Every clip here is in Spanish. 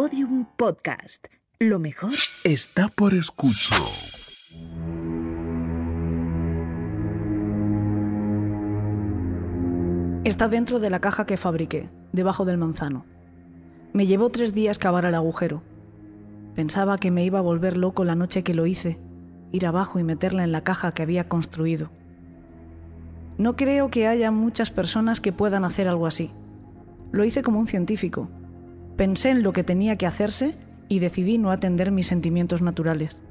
Podium Podcast. Lo mejor está por escuchar. Está dentro de la caja que fabriqué, debajo del manzano. Me llevó tres días cavar el agujero. Pensaba que me iba a volver loco la noche que lo hice, ir abajo y meterla en la caja que había construido. No creo que haya muchas personas que puedan hacer algo así. Lo hice como un científico. Pensé en lo que tenía que hacerse y decidí no atender mis sentimientos naturales.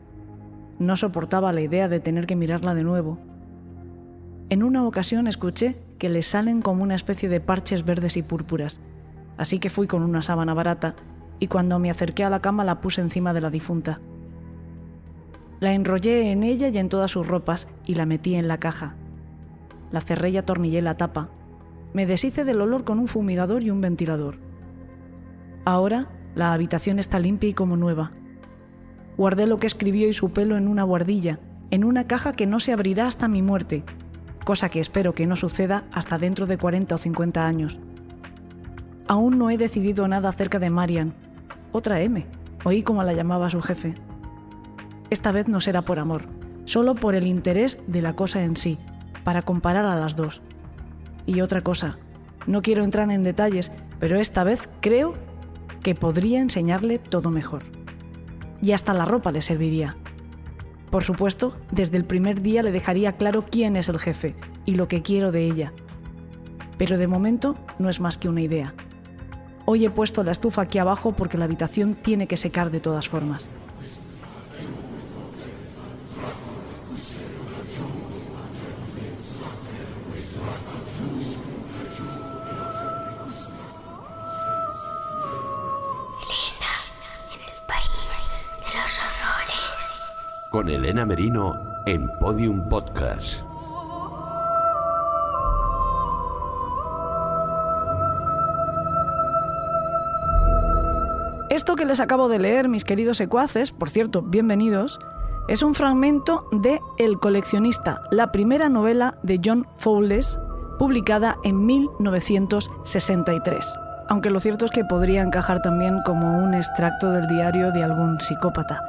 No soportaba la idea de tener que mirarla de nuevo. En una ocasión escuché que le salen como una especie de parches verdes y púrpuras, así que fui con una sábana barata y cuando me acerqué a la cama la puse encima de la difunta. La enrollé en ella y en todas sus ropas y la metí en la caja. La cerré y atornillé la tapa. Me deshice del olor con un fumigador y un ventilador. Ahora la habitación está limpia y como nueva. Guardé lo que escribió y su pelo en una guardilla, en una caja que no se abrirá hasta mi muerte, cosa que espero que no suceda hasta dentro de 40 o 50 años. Aún no he decidido nada acerca de Marian, otra M, oí como la llamaba su jefe. Esta vez no será por amor, solo por el interés de la cosa en sí, para comparar a las dos. Y otra cosa, no quiero entrar en detalles, pero esta vez creo que podría enseñarle todo mejor. Y hasta la ropa le serviría. Por supuesto, desde el primer día le dejaría claro quién es el jefe y lo que quiero de ella. Pero de momento no es más que una idea. Hoy he puesto la estufa aquí abajo porque la habitación tiene que secar de todas formas. Con Elena Merino en Podium Podcast. Esto que les acabo de leer, mis queridos secuaces, por cierto, bienvenidos, es un fragmento de El coleccionista, la primera novela de John Fowles, publicada en 1963. Aunque lo cierto es que podría encajar también como un extracto del diario de algún psicópata.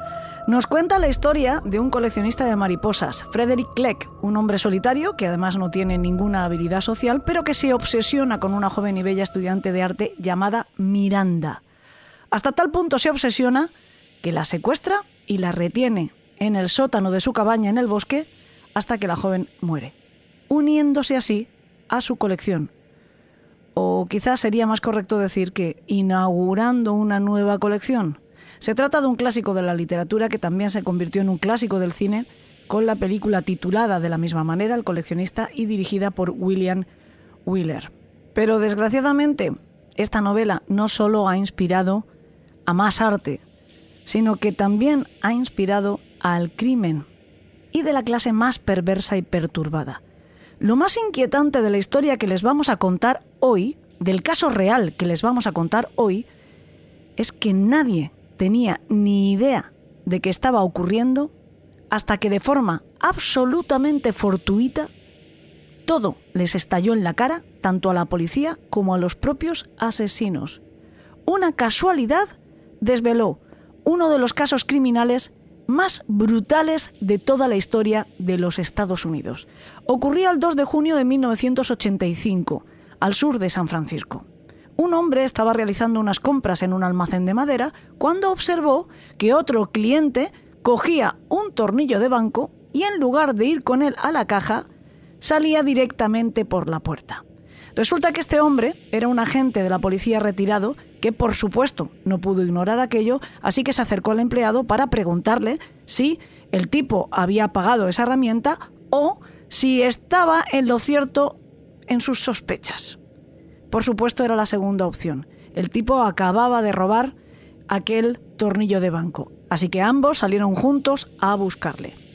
Nos cuenta la historia de un coleccionista de mariposas, Frederick Kleck, un hombre solitario que además no tiene ninguna habilidad social, pero que se obsesiona con una joven y bella estudiante de arte llamada Miranda. Hasta tal punto se obsesiona que la secuestra y la retiene en el sótano de su cabaña en el bosque hasta que la joven muere, uniéndose así a su colección. O quizás sería más correcto decir que inaugurando una nueva colección se trata de un clásico de la literatura que también se convirtió en un clásico del cine con la película titulada de la misma manera, El coleccionista, y dirigida por William Wheeler. Pero desgraciadamente, esta novela no solo ha inspirado a más arte, sino que también ha inspirado al crimen y de la clase más perversa y perturbada. Lo más inquietante de la historia que les vamos a contar hoy, del caso real que les vamos a contar hoy, es que nadie tenía ni idea de que estaba ocurriendo hasta que de forma absolutamente fortuita todo les estalló en la cara tanto a la policía como a los propios asesinos. Una casualidad desveló uno de los casos criminales más brutales de toda la historia de los Estados Unidos. Ocurría el 2 de junio de 1985, al sur de San Francisco un hombre estaba realizando unas compras en un almacén de madera cuando observó que otro cliente cogía un tornillo de banco y en lugar de ir con él a la caja, salía directamente por la puerta. Resulta que este hombre era un agente de la policía retirado que por supuesto no pudo ignorar aquello, así que se acercó al empleado para preguntarle si el tipo había pagado esa herramienta o si estaba en lo cierto en sus sospechas. Por supuesto era la segunda opción. El tipo acababa de robar aquel tornillo de banco, así que ambos salieron juntos a buscarle.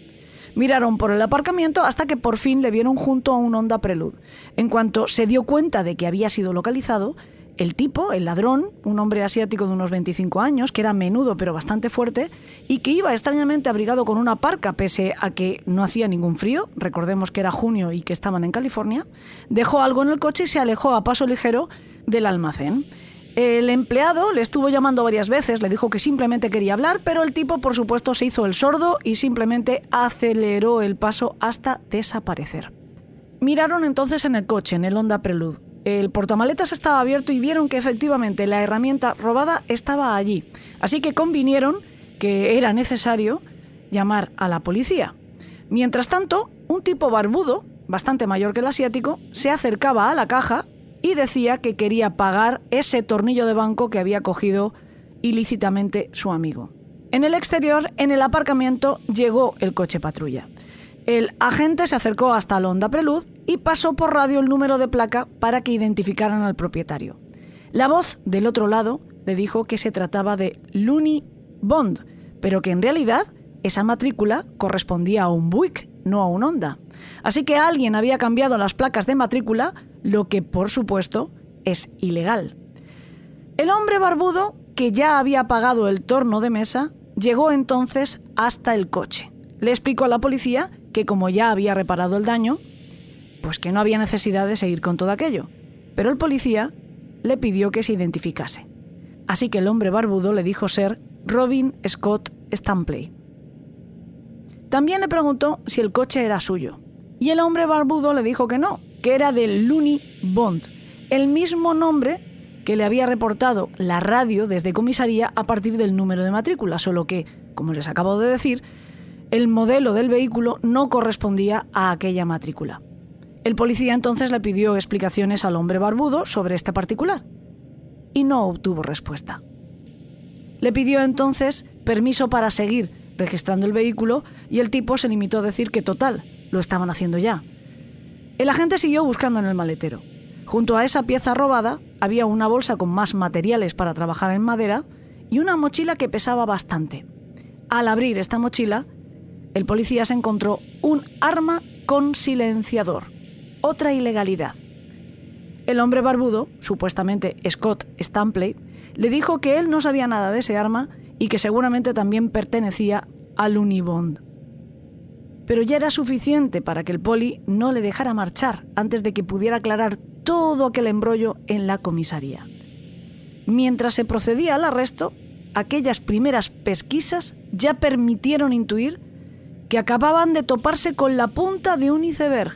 Miraron por el aparcamiento hasta que por fin le vieron junto a un Honda Prelude. En cuanto se dio cuenta de que había sido localizado, el tipo, el ladrón, un hombre asiático de unos 25 años, que era menudo pero bastante fuerte, y que iba extrañamente abrigado con una parca pese a que no hacía ningún frío, recordemos que era junio y que estaban en California, dejó algo en el coche y se alejó a paso ligero del almacén. El empleado le estuvo llamando varias veces, le dijo que simplemente quería hablar, pero el tipo por supuesto se hizo el sordo y simplemente aceleró el paso hasta desaparecer. Miraron entonces en el coche, en el Honda Prelude. El portamaletas estaba abierto y vieron que efectivamente la herramienta robada estaba allí. Así que convinieron que era necesario llamar a la policía. Mientras tanto, un tipo barbudo, bastante mayor que el asiático, se acercaba a la caja y decía que quería pagar ese tornillo de banco que había cogido ilícitamente su amigo. En el exterior, en el aparcamiento, llegó el coche patrulla. El agente se acercó hasta el Honda Prelude y pasó por radio el número de placa para que identificaran al propietario. La voz del otro lado le dijo que se trataba de Looney Bond, pero que en realidad esa matrícula correspondía a un Buick, no a un Honda. Así que alguien había cambiado las placas de matrícula lo que por supuesto es ilegal. El hombre barbudo, que ya había pagado el torno de mesa, llegó entonces hasta el coche. Le explicó a la policía que como ya había reparado el daño, pues que no había necesidad de seguir con todo aquello. Pero el policía le pidió que se identificase. Así que el hombre barbudo le dijo ser Robin Scott Stampley. También le preguntó si el coche era suyo. Y el hombre barbudo le dijo que no, que era de Looney Bond, el mismo nombre que le había reportado la radio desde comisaría a partir del número de matrícula, solo que, como les acabo de decir, el modelo del vehículo no correspondía a aquella matrícula. El policía entonces le pidió explicaciones al hombre barbudo sobre este particular y no obtuvo respuesta. Le pidió entonces permiso para seguir registrando el vehículo y el tipo se limitó a decir que total, lo estaban haciendo ya. El agente siguió buscando en el maletero. Junto a esa pieza robada había una bolsa con más materiales para trabajar en madera y una mochila que pesaba bastante. Al abrir esta mochila, el policía se encontró un arma con silenciador, otra ilegalidad. El hombre barbudo, supuestamente Scott Stampley, le dijo que él no sabía nada de ese arma y que seguramente también pertenecía al Unibond pero ya era suficiente para que el poli no le dejara marchar antes de que pudiera aclarar todo aquel embrollo en la comisaría. Mientras se procedía al arresto, aquellas primeras pesquisas ya permitieron intuir que acababan de toparse con la punta de un iceberg,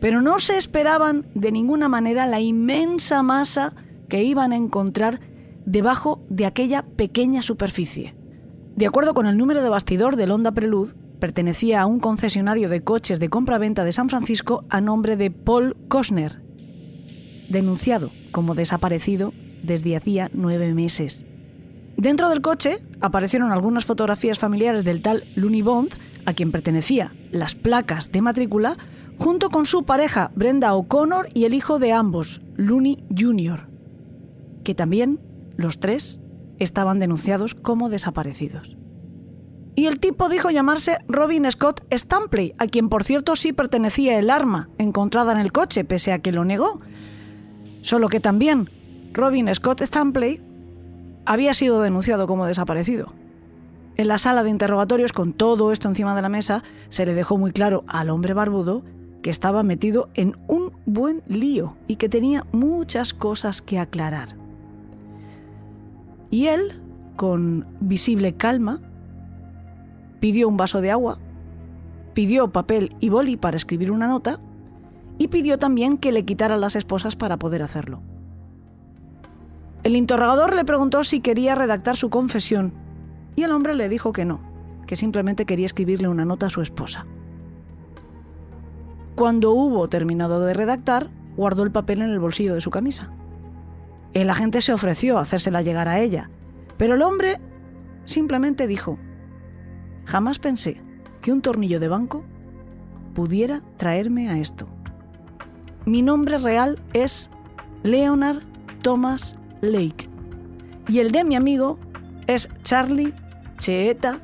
pero no se esperaban de ninguna manera la inmensa masa que iban a encontrar debajo de aquella pequeña superficie. De acuerdo con el número de bastidor del Honda Prelude, pertenecía a un concesionario de coches de compra-venta de San Francisco a nombre de Paul Kosner, denunciado como desaparecido desde hacía nueve meses. Dentro del coche aparecieron algunas fotografías familiares del tal Looney Bond, a quien pertenecía las placas de matrícula, junto con su pareja Brenda O'Connor y el hijo de ambos, Looney Jr., que también los tres estaban denunciados como desaparecidos. Y el tipo dijo llamarse Robin Scott Stampley, a quien por cierto sí pertenecía el arma encontrada en el coche, pese a que lo negó. Solo que también Robin Scott Stampley había sido denunciado como desaparecido. En la sala de interrogatorios, con todo esto encima de la mesa, se le dejó muy claro al hombre barbudo que estaba metido en un buen lío y que tenía muchas cosas que aclarar. Y él, con visible calma, pidió un vaso de agua, pidió papel y boli para escribir una nota y pidió también que le quitara las esposas para poder hacerlo. El interrogador le preguntó si quería redactar su confesión y el hombre le dijo que no, que simplemente quería escribirle una nota a su esposa. Cuando hubo terminado de redactar, guardó el papel en el bolsillo de su camisa. El agente se ofreció a hacérsela llegar a ella, pero el hombre simplemente dijo, Jamás pensé que un tornillo de banco pudiera traerme a esto. Mi nombre real es Leonard Thomas Lake y el de mi amigo es Charlie Cheeta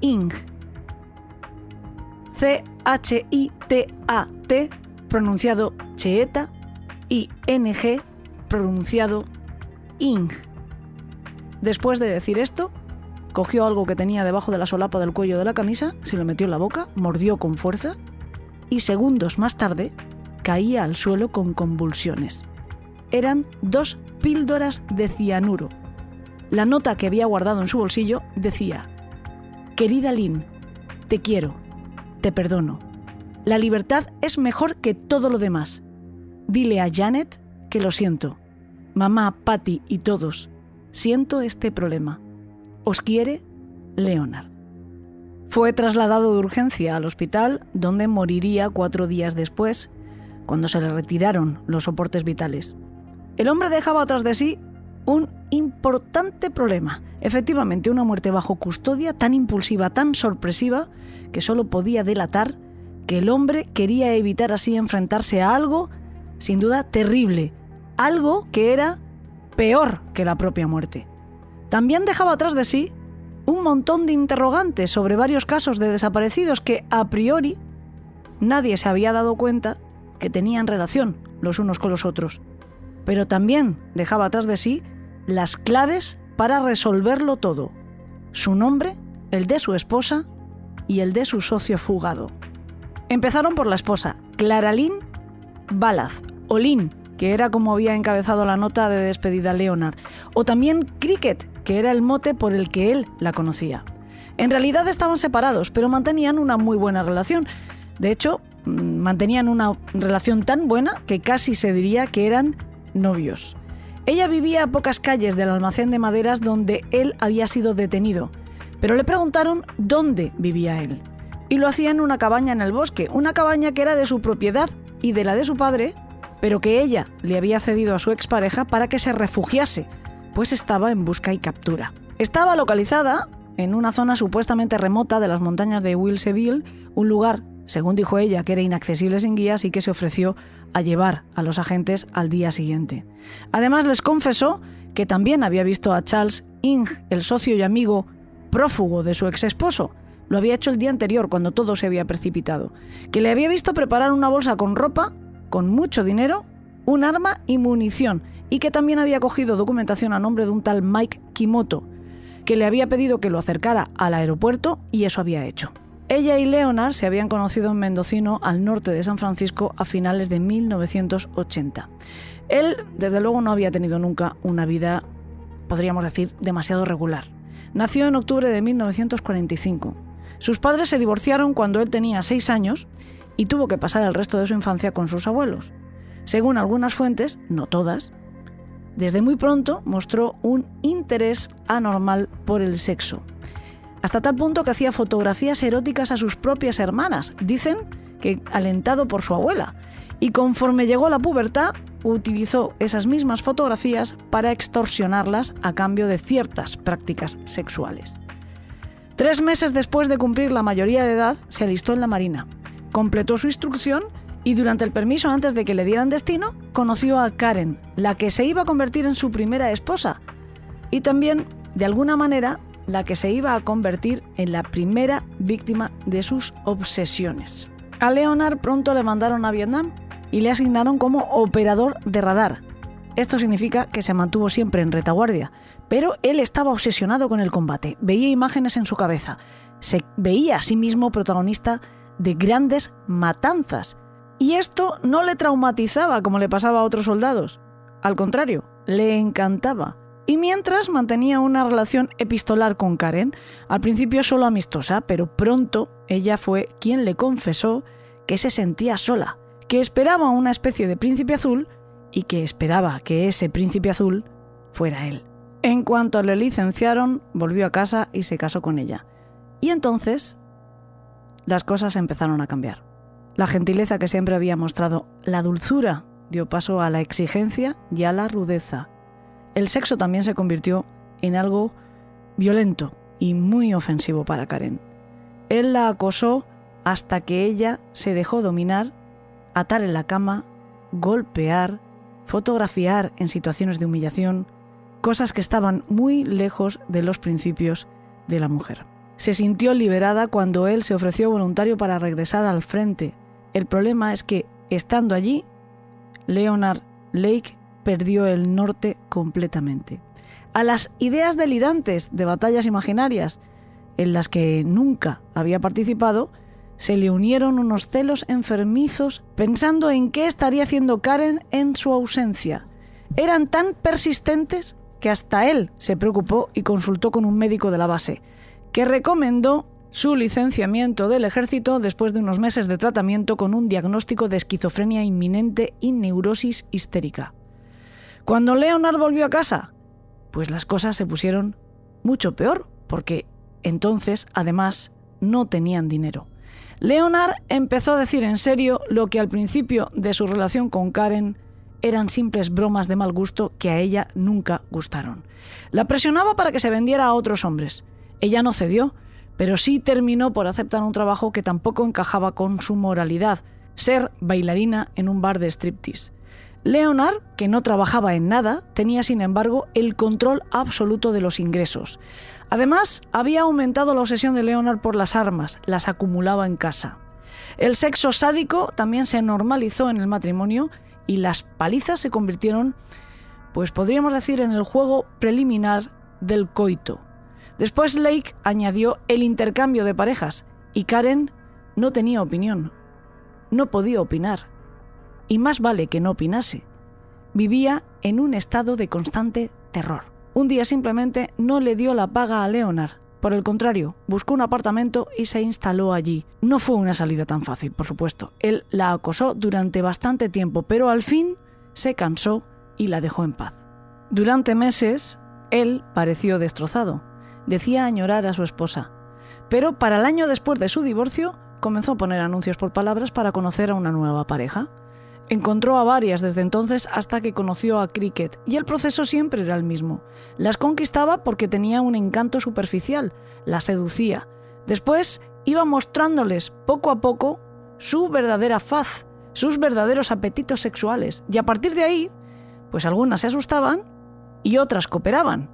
Ing. C-H-I-T-A-T pronunciado Cheeta y N-G pronunciado Ing. Después de decir esto, Cogió algo que tenía debajo de la solapa del cuello de la camisa, se lo metió en la boca, mordió con fuerza y segundos más tarde caía al suelo con convulsiones. Eran dos píldoras de cianuro. La nota que había guardado en su bolsillo decía, Querida Lynn, te quiero, te perdono. La libertad es mejor que todo lo demás. Dile a Janet que lo siento. Mamá, Patty y todos, siento este problema. Os quiere Leonard. Fue trasladado de urgencia al hospital, donde moriría cuatro días después, cuando se le retiraron los soportes vitales. El hombre dejaba atrás de sí un importante problema. Efectivamente, una muerte bajo custodia tan impulsiva, tan sorpresiva, que solo podía delatar que el hombre quería evitar así enfrentarse a algo, sin duda, terrible, algo que era peor que la propia muerte. También dejaba atrás de sí un montón de interrogantes sobre varios casos de desaparecidos que a priori nadie se había dado cuenta que tenían relación los unos con los otros. Pero también dejaba atrás de sí las claves para resolverlo todo. Su nombre, el de su esposa y el de su socio fugado. Empezaron por la esposa, Claralín Balaz, o Lynn, que era como había encabezado la nota de despedida Leonard, o también Cricket, que era el mote por el que él la conocía. En realidad estaban separados, pero mantenían una muy buena relación. De hecho, mm, mantenían una relación tan buena que casi se diría que eran novios. Ella vivía a pocas calles del almacén de maderas donde él había sido detenido, pero le preguntaron dónde vivía él. Y lo hacía en una cabaña en el bosque, una cabaña que era de su propiedad y de la de su padre, pero que ella le había cedido a su expareja para que se refugiase pues estaba en busca y captura. Estaba localizada en una zona supuestamente remota de las montañas de Wilseville, un lugar, según dijo ella, que era inaccesible sin guías y que se ofreció a llevar a los agentes al día siguiente. Además les confesó que también había visto a Charles Ing, el socio y amigo prófugo de su ex esposo. Lo había hecho el día anterior, cuando todo se había precipitado. Que le había visto preparar una bolsa con ropa, con mucho dinero, un arma y munición, y que también había cogido documentación a nombre de un tal Mike Kimoto, que le había pedido que lo acercara al aeropuerto y eso había hecho. Ella y Leonard se habían conocido en Mendocino, al norte de San Francisco, a finales de 1980. Él, desde luego, no había tenido nunca una vida, podríamos decir, demasiado regular. Nació en octubre de 1945. Sus padres se divorciaron cuando él tenía seis años y tuvo que pasar el resto de su infancia con sus abuelos. Según algunas fuentes, no todas, desde muy pronto mostró un interés anormal por el sexo. Hasta tal punto que hacía fotografías eróticas a sus propias hermanas, dicen que alentado por su abuela. Y conforme llegó a la pubertad, utilizó esas mismas fotografías para extorsionarlas a cambio de ciertas prácticas sexuales. Tres meses después de cumplir la mayoría de edad, se alistó en la Marina. Completó su instrucción y durante el permiso antes de que le dieran destino, conoció a Karen, la que se iba a convertir en su primera esposa, y también, de alguna manera, la que se iba a convertir en la primera víctima de sus obsesiones. A Leonard pronto le mandaron a Vietnam y le asignaron como operador de radar. Esto significa que se mantuvo siempre en retaguardia, pero él estaba obsesionado con el combate, veía imágenes en su cabeza, se veía a sí mismo protagonista de grandes matanzas y esto no le traumatizaba como le pasaba a otros soldados. Al contrario, le encantaba. Y mientras mantenía una relación epistolar con Karen, al principio solo amistosa, pero pronto ella fue quien le confesó que se sentía sola, que esperaba una especie de príncipe azul y que esperaba que ese príncipe azul fuera él. En cuanto le licenciaron, volvió a casa y se casó con ella. Y entonces las cosas empezaron a cambiar. La gentileza que siempre había mostrado, la dulzura, dio paso a la exigencia y a la rudeza. El sexo también se convirtió en algo violento y muy ofensivo para Karen. Él la acosó hasta que ella se dejó dominar, atar en la cama, golpear, fotografiar en situaciones de humillación, cosas que estaban muy lejos de los principios de la mujer. Se sintió liberada cuando él se ofreció voluntario para regresar al frente, el problema es que, estando allí, Leonard Lake perdió el norte completamente. A las ideas delirantes de batallas imaginarias, en las que nunca había participado, se le unieron unos celos enfermizos pensando en qué estaría haciendo Karen en su ausencia. eran tan persistentes que hasta él se preocupó y consultó con un médico de la base, que recomendó su licenciamiento del ejército después de unos meses de tratamiento con un diagnóstico de esquizofrenia inminente y neurosis histérica. Cuando Leonard volvió a casa, pues las cosas se pusieron mucho peor, porque entonces, además, no tenían dinero. Leonard empezó a decir en serio lo que al principio de su relación con Karen eran simples bromas de mal gusto que a ella nunca gustaron. La presionaba para que se vendiera a otros hombres. Ella no cedió, pero sí terminó por aceptar un trabajo que tampoco encajaba con su moralidad, ser bailarina en un bar de striptease. Leonard, que no trabajaba en nada, tenía sin embargo el control absoluto de los ingresos. Además, había aumentado la obsesión de Leonard por las armas, las acumulaba en casa. El sexo sádico también se normalizó en el matrimonio y las palizas se convirtieron, pues podríamos decir, en el juego preliminar del coito. Después Lake añadió el intercambio de parejas y Karen no tenía opinión, no podía opinar. Y más vale que no opinase. Vivía en un estado de constante terror. Un día simplemente no le dio la paga a Leonard. Por el contrario, buscó un apartamento y se instaló allí. No fue una salida tan fácil, por supuesto. Él la acosó durante bastante tiempo, pero al fin se cansó y la dejó en paz. Durante meses, él pareció destrozado. Decía añorar a su esposa. Pero para el año después de su divorcio, comenzó a poner anuncios por palabras para conocer a una nueva pareja. Encontró a varias desde entonces hasta que conoció a Cricket, y el proceso siempre era el mismo. Las conquistaba porque tenía un encanto superficial, las seducía. Después iba mostrándoles poco a poco su verdadera faz, sus verdaderos apetitos sexuales, y a partir de ahí, pues algunas se asustaban y otras cooperaban,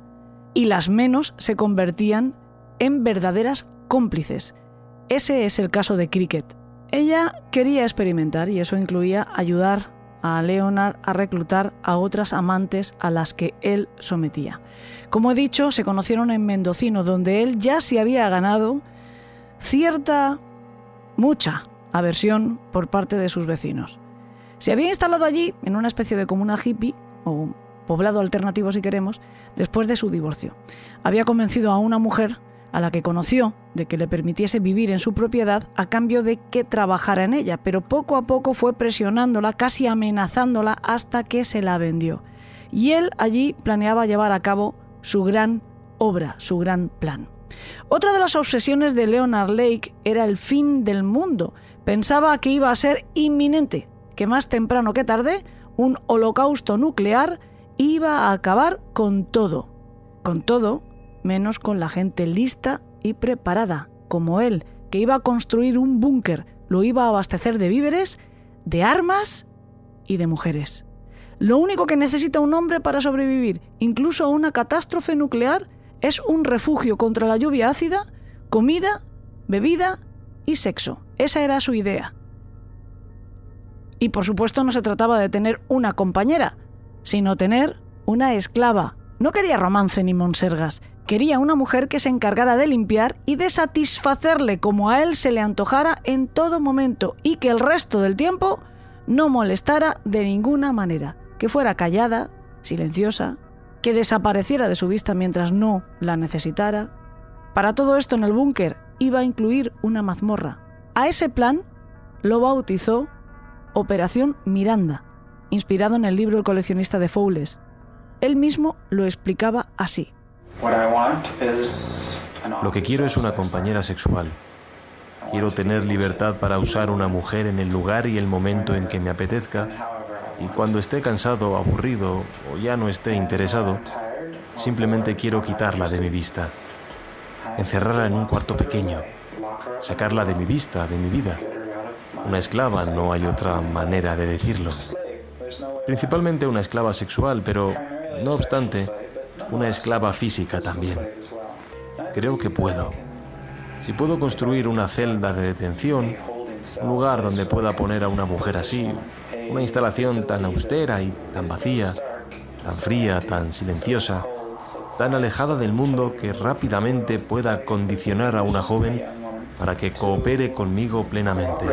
y las menos se convertían en verdaderas cómplices. Ese es el caso de Cricket. Ella quería experimentar y eso incluía ayudar a Leonard a reclutar a otras amantes a las que él sometía. Como he dicho, se conocieron en Mendocino, donde él ya se había ganado cierta, mucha aversión por parte de sus vecinos. Se había instalado allí en una especie de comuna hippie, o poblado alternativo si queremos, después de su divorcio. Había convencido a una mujer a la que conoció de que le permitiese vivir en su propiedad a cambio de que trabajara en ella, pero poco a poco fue presionándola, casi amenazándola hasta que se la vendió. Y él allí planeaba llevar a cabo su gran obra, su gran plan. Otra de las obsesiones de Leonard Lake era el fin del mundo. Pensaba que iba a ser inminente, que más temprano que tarde un holocausto nuclear iba a acabar con todo. Con todo menos con la gente lista y preparada, como él, que iba a construir un búnker, lo iba a abastecer de víveres, de armas y de mujeres. Lo único que necesita un hombre para sobrevivir, incluso a una catástrofe nuclear, es un refugio contra la lluvia ácida, comida, bebida y sexo. Esa era su idea. Y por supuesto no se trataba de tener una compañera, sino tener una esclava. No quería romance ni monsergas, Quería una mujer que se encargara de limpiar y de satisfacerle como a él se le antojara en todo momento y que el resto del tiempo no molestara de ninguna manera, que fuera callada, silenciosa, que desapareciera de su vista mientras no la necesitara. Para todo esto en el búnker iba a incluir una mazmorra. A ese plan lo bautizó Operación Miranda, inspirado en el libro El coleccionista de Foules. Él mismo lo explicaba así. Lo que quiero es una compañera sexual. Quiero tener libertad para usar una mujer en el lugar y el momento en que me apetezca. Y cuando esté cansado, aburrido o ya no esté interesado, simplemente quiero quitarla de mi vista. Encerrarla en un cuarto pequeño. Sacarla de mi vista, de mi vida. Una esclava, no hay otra manera de decirlo. Principalmente una esclava sexual, pero, no obstante, una esclava física también. Creo que puedo. Si puedo construir una celda de detención, un lugar donde pueda poner a una mujer así, una instalación tan austera y tan vacía, tan fría, tan silenciosa, tan alejada del mundo que rápidamente pueda condicionar a una joven para que coopere conmigo plenamente.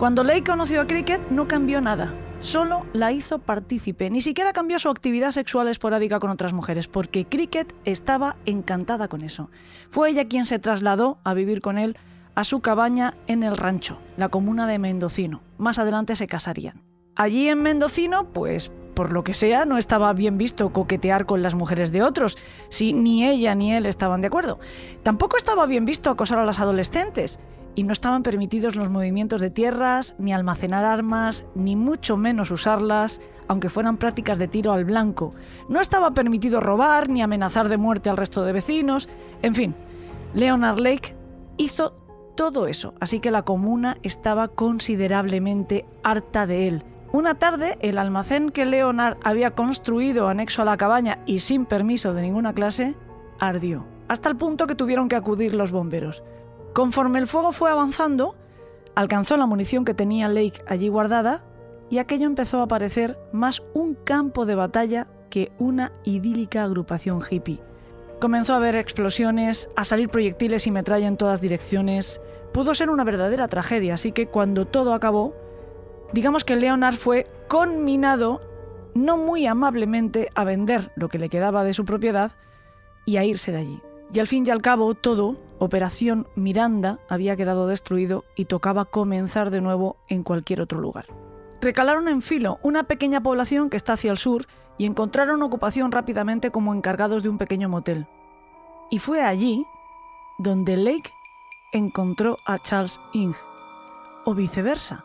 Cuando Lake conoció a Cricket no cambió nada, solo la hizo partícipe, ni siquiera cambió su actividad sexual esporádica con otras mujeres, porque Cricket estaba encantada con eso. Fue ella quien se trasladó a vivir con él a su cabaña en el rancho, la comuna de Mendocino. Más adelante se casarían. Allí en Mendocino, pues por lo que sea, no estaba bien visto coquetear con las mujeres de otros, si ni ella ni él estaban de acuerdo. Tampoco estaba bien visto acosar a las adolescentes y no estaban permitidos los movimientos de tierras, ni almacenar armas, ni mucho menos usarlas, aunque fueran prácticas de tiro al blanco. No estaba permitido robar ni amenazar de muerte al resto de vecinos. En fin, Leonard Lake hizo todo eso, así que la comuna estaba considerablemente harta de él. Una tarde, el almacén que Leonard había construido anexo a la cabaña y sin permiso de ninguna clase, ardió, hasta el punto que tuvieron que acudir los bomberos. Conforme el fuego fue avanzando, alcanzó la munición que tenía Lake allí guardada y aquello empezó a parecer más un campo de batalla que una idílica agrupación hippie. Comenzó a haber explosiones, a salir proyectiles y metralla en todas direcciones. Pudo ser una verdadera tragedia, así que cuando todo acabó, digamos que Leonard fue conminado no muy amablemente a vender lo que le quedaba de su propiedad y a irse de allí. Y al fin y al cabo todo, Operación Miranda, había quedado destruido y tocaba comenzar de nuevo en cualquier otro lugar. Recalaron en Filo, una pequeña población que está hacia el sur, y encontraron ocupación rápidamente como encargados de un pequeño motel. Y fue allí donde Lake encontró a Charles Ing, o viceversa.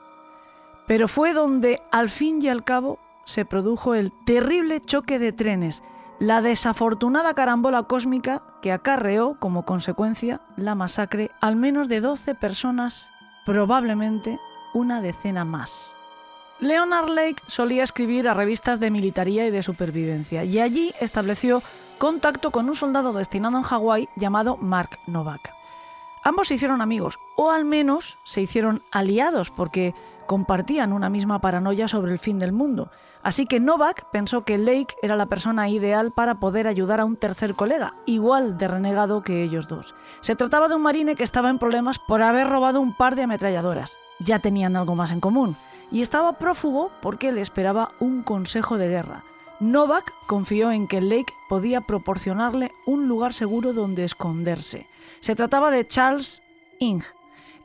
Pero fue donde, al fin y al cabo, se produjo el terrible choque de trenes, la desafortunada carambola cósmica que acarreó como consecuencia la masacre al menos de 12 personas, probablemente una decena más. Leonard Lake solía escribir a revistas de militaría y de supervivencia y allí estableció contacto con un soldado destinado en Hawái llamado Mark Novak. Ambos se hicieron amigos, o al menos se hicieron aliados, porque compartían una misma paranoia sobre el fin del mundo. Así que Novak pensó que Lake era la persona ideal para poder ayudar a un tercer colega, igual de renegado que ellos dos. Se trataba de un marine que estaba en problemas por haber robado un par de ametralladoras. Ya tenían algo más en común y estaba prófugo porque le esperaba un consejo de guerra. Novak confió en que Lake podía proporcionarle un lugar seguro donde esconderse. Se trataba de Charles Ing.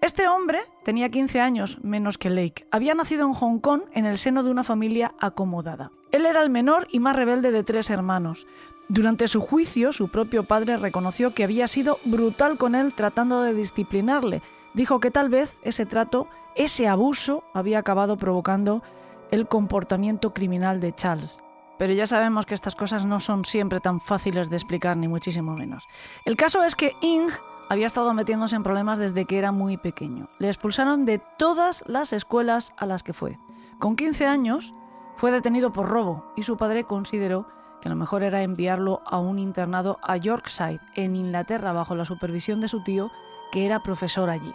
Este hombre tenía 15 años menos que Lake. Había nacido en Hong Kong en el seno de una familia acomodada. Él era el menor y más rebelde de tres hermanos. Durante su juicio, su propio padre reconoció que había sido brutal con él tratando de disciplinarle. Dijo que tal vez ese trato ese abuso había acabado provocando el comportamiento criminal de Charles. Pero ya sabemos que estas cosas no son siempre tan fáciles de explicar, ni muchísimo menos. El caso es que Ing había estado metiéndose en problemas desde que era muy pequeño. Le expulsaron de todas las escuelas a las que fue. Con 15 años fue detenido por robo y su padre consideró que lo mejor era enviarlo a un internado a Yorkshire, en Inglaterra, bajo la supervisión de su tío, que era profesor allí.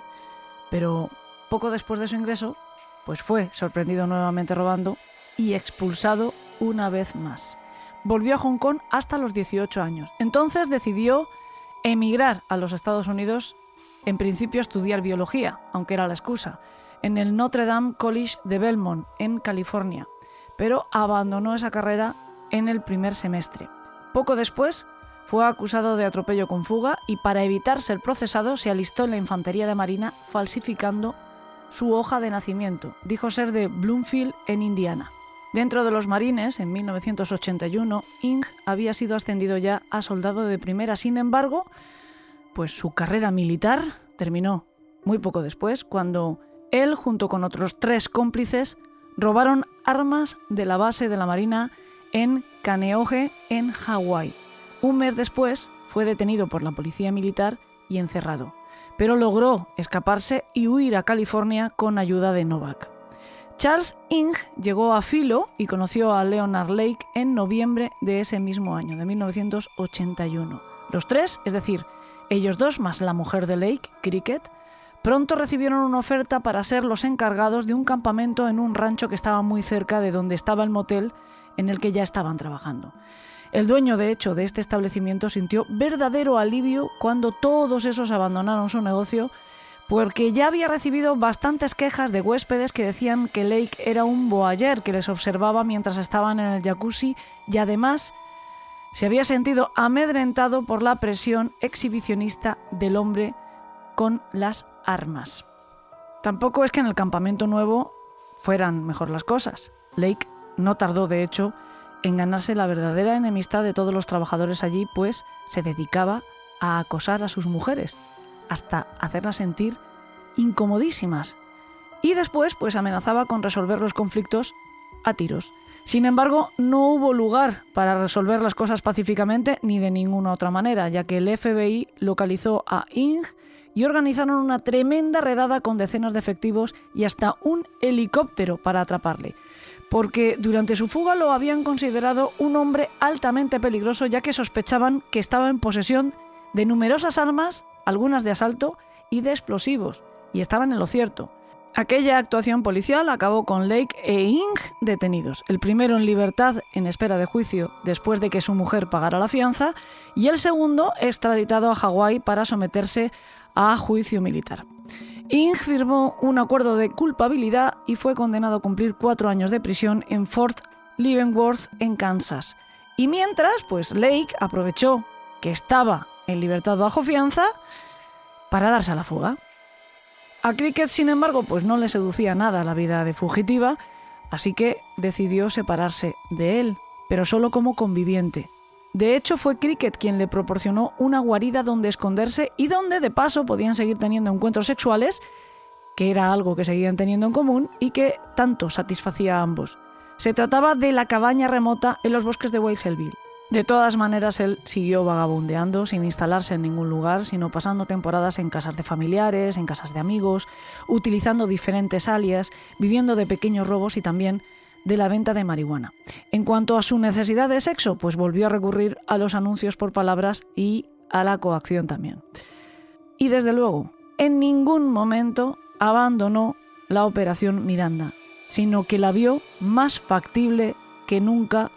Pero poco después de su ingreso, pues fue sorprendido nuevamente robando y expulsado una vez más. Volvió a Hong Kong hasta los 18 años. Entonces decidió emigrar a los Estados Unidos, en principio a estudiar biología, aunque era la excusa, en el Notre Dame College de Belmont, en California, pero abandonó esa carrera en el primer semestre. Poco después fue acusado de atropello con fuga y para evitar ser procesado se alistó en la Infantería de Marina falsificando su hoja de nacimiento. Dijo ser de Bloomfield, en Indiana. Dentro de los marines, en 1981, Ing había sido ascendido ya a soldado de primera. Sin embargo, pues su carrera militar terminó muy poco después, cuando él, junto con otros tres cómplices, robaron armas de la base de la Marina en Kaneohe, en Hawái. Un mes después, fue detenido por la policía militar y encerrado pero logró escaparse y huir a California con ayuda de Novak. Charles Ing llegó a Philo y conoció a Leonard Lake en noviembre de ese mismo año, de 1981. Los tres, es decir, ellos dos más la mujer de Lake, Cricket, pronto recibieron una oferta para ser los encargados de un campamento en un rancho que estaba muy cerca de donde estaba el motel en el que ya estaban trabajando. El dueño, de hecho, de este establecimiento sintió verdadero alivio cuando todos esos abandonaron su negocio porque ya había recibido bastantes quejas de huéspedes que decían que Lake era un boayer que les observaba mientras estaban en el jacuzzi y además se había sentido amedrentado por la presión exhibicionista del hombre con las armas. Tampoco es que en el campamento nuevo fueran mejor las cosas. Lake no tardó, de hecho, en ganarse la verdadera enemistad de todos los trabajadores allí, pues se dedicaba a acosar a sus mujeres, hasta hacerlas sentir incomodísimas. Y después, pues amenazaba con resolver los conflictos a tiros. Sin embargo, no hubo lugar para resolver las cosas pacíficamente ni de ninguna otra manera, ya que el FBI localizó a Ing y organizaron una tremenda redada con decenas de efectivos y hasta un helicóptero para atraparle. Porque durante su fuga lo habían considerado un hombre altamente peligroso ya que sospechaban que estaba en posesión de numerosas armas, algunas de asalto y de explosivos, y estaban en lo cierto. Aquella actuación policial acabó con Lake e Ing detenidos, el primero en libertad en espera de juicio después de que su mujer pagara la fianza y el segundo extraditado a Hawái para someterse a juicio militar. Ing firmó un acuerdo de culpabilidad y fue condenado a cumplir cuatro años de prisión en Fort Leavenworth, en Kansas. Y mientras, pues Lake aprovechó que estaba en libertad bajo fianza para darse a la fuga. A Cricket, sin embargo, pues no le seducía nada la vida de fugitiva, así que decidió separarse de él, pero solo como conviviente. De hecho, fue Cricket quien le proporcionó una guarida donde esconderse y donde de paso podían seguir teniendo encuentros sexuales, que era algo que seguían teniendo en común y que tanto satisfacía a ambos. Se trataba de la cabaña remota en los bosques de Walesville. De todas maneras, él siguió vagabundeando sin instalarse en ningún lugar, sino pasando temporadas en casas de familiares, en casas de amigos, utilizando diferentes alias, viviendo de pequeños robos y también de la venta de marihuana. En cuanto a su necesidad de sexo, pues volvió a recurrir a los anuncios por palabras y a la coacción también. Y desde luego, en ningún momento abandonó la operación Miranda, sino que la vio más factible que nunca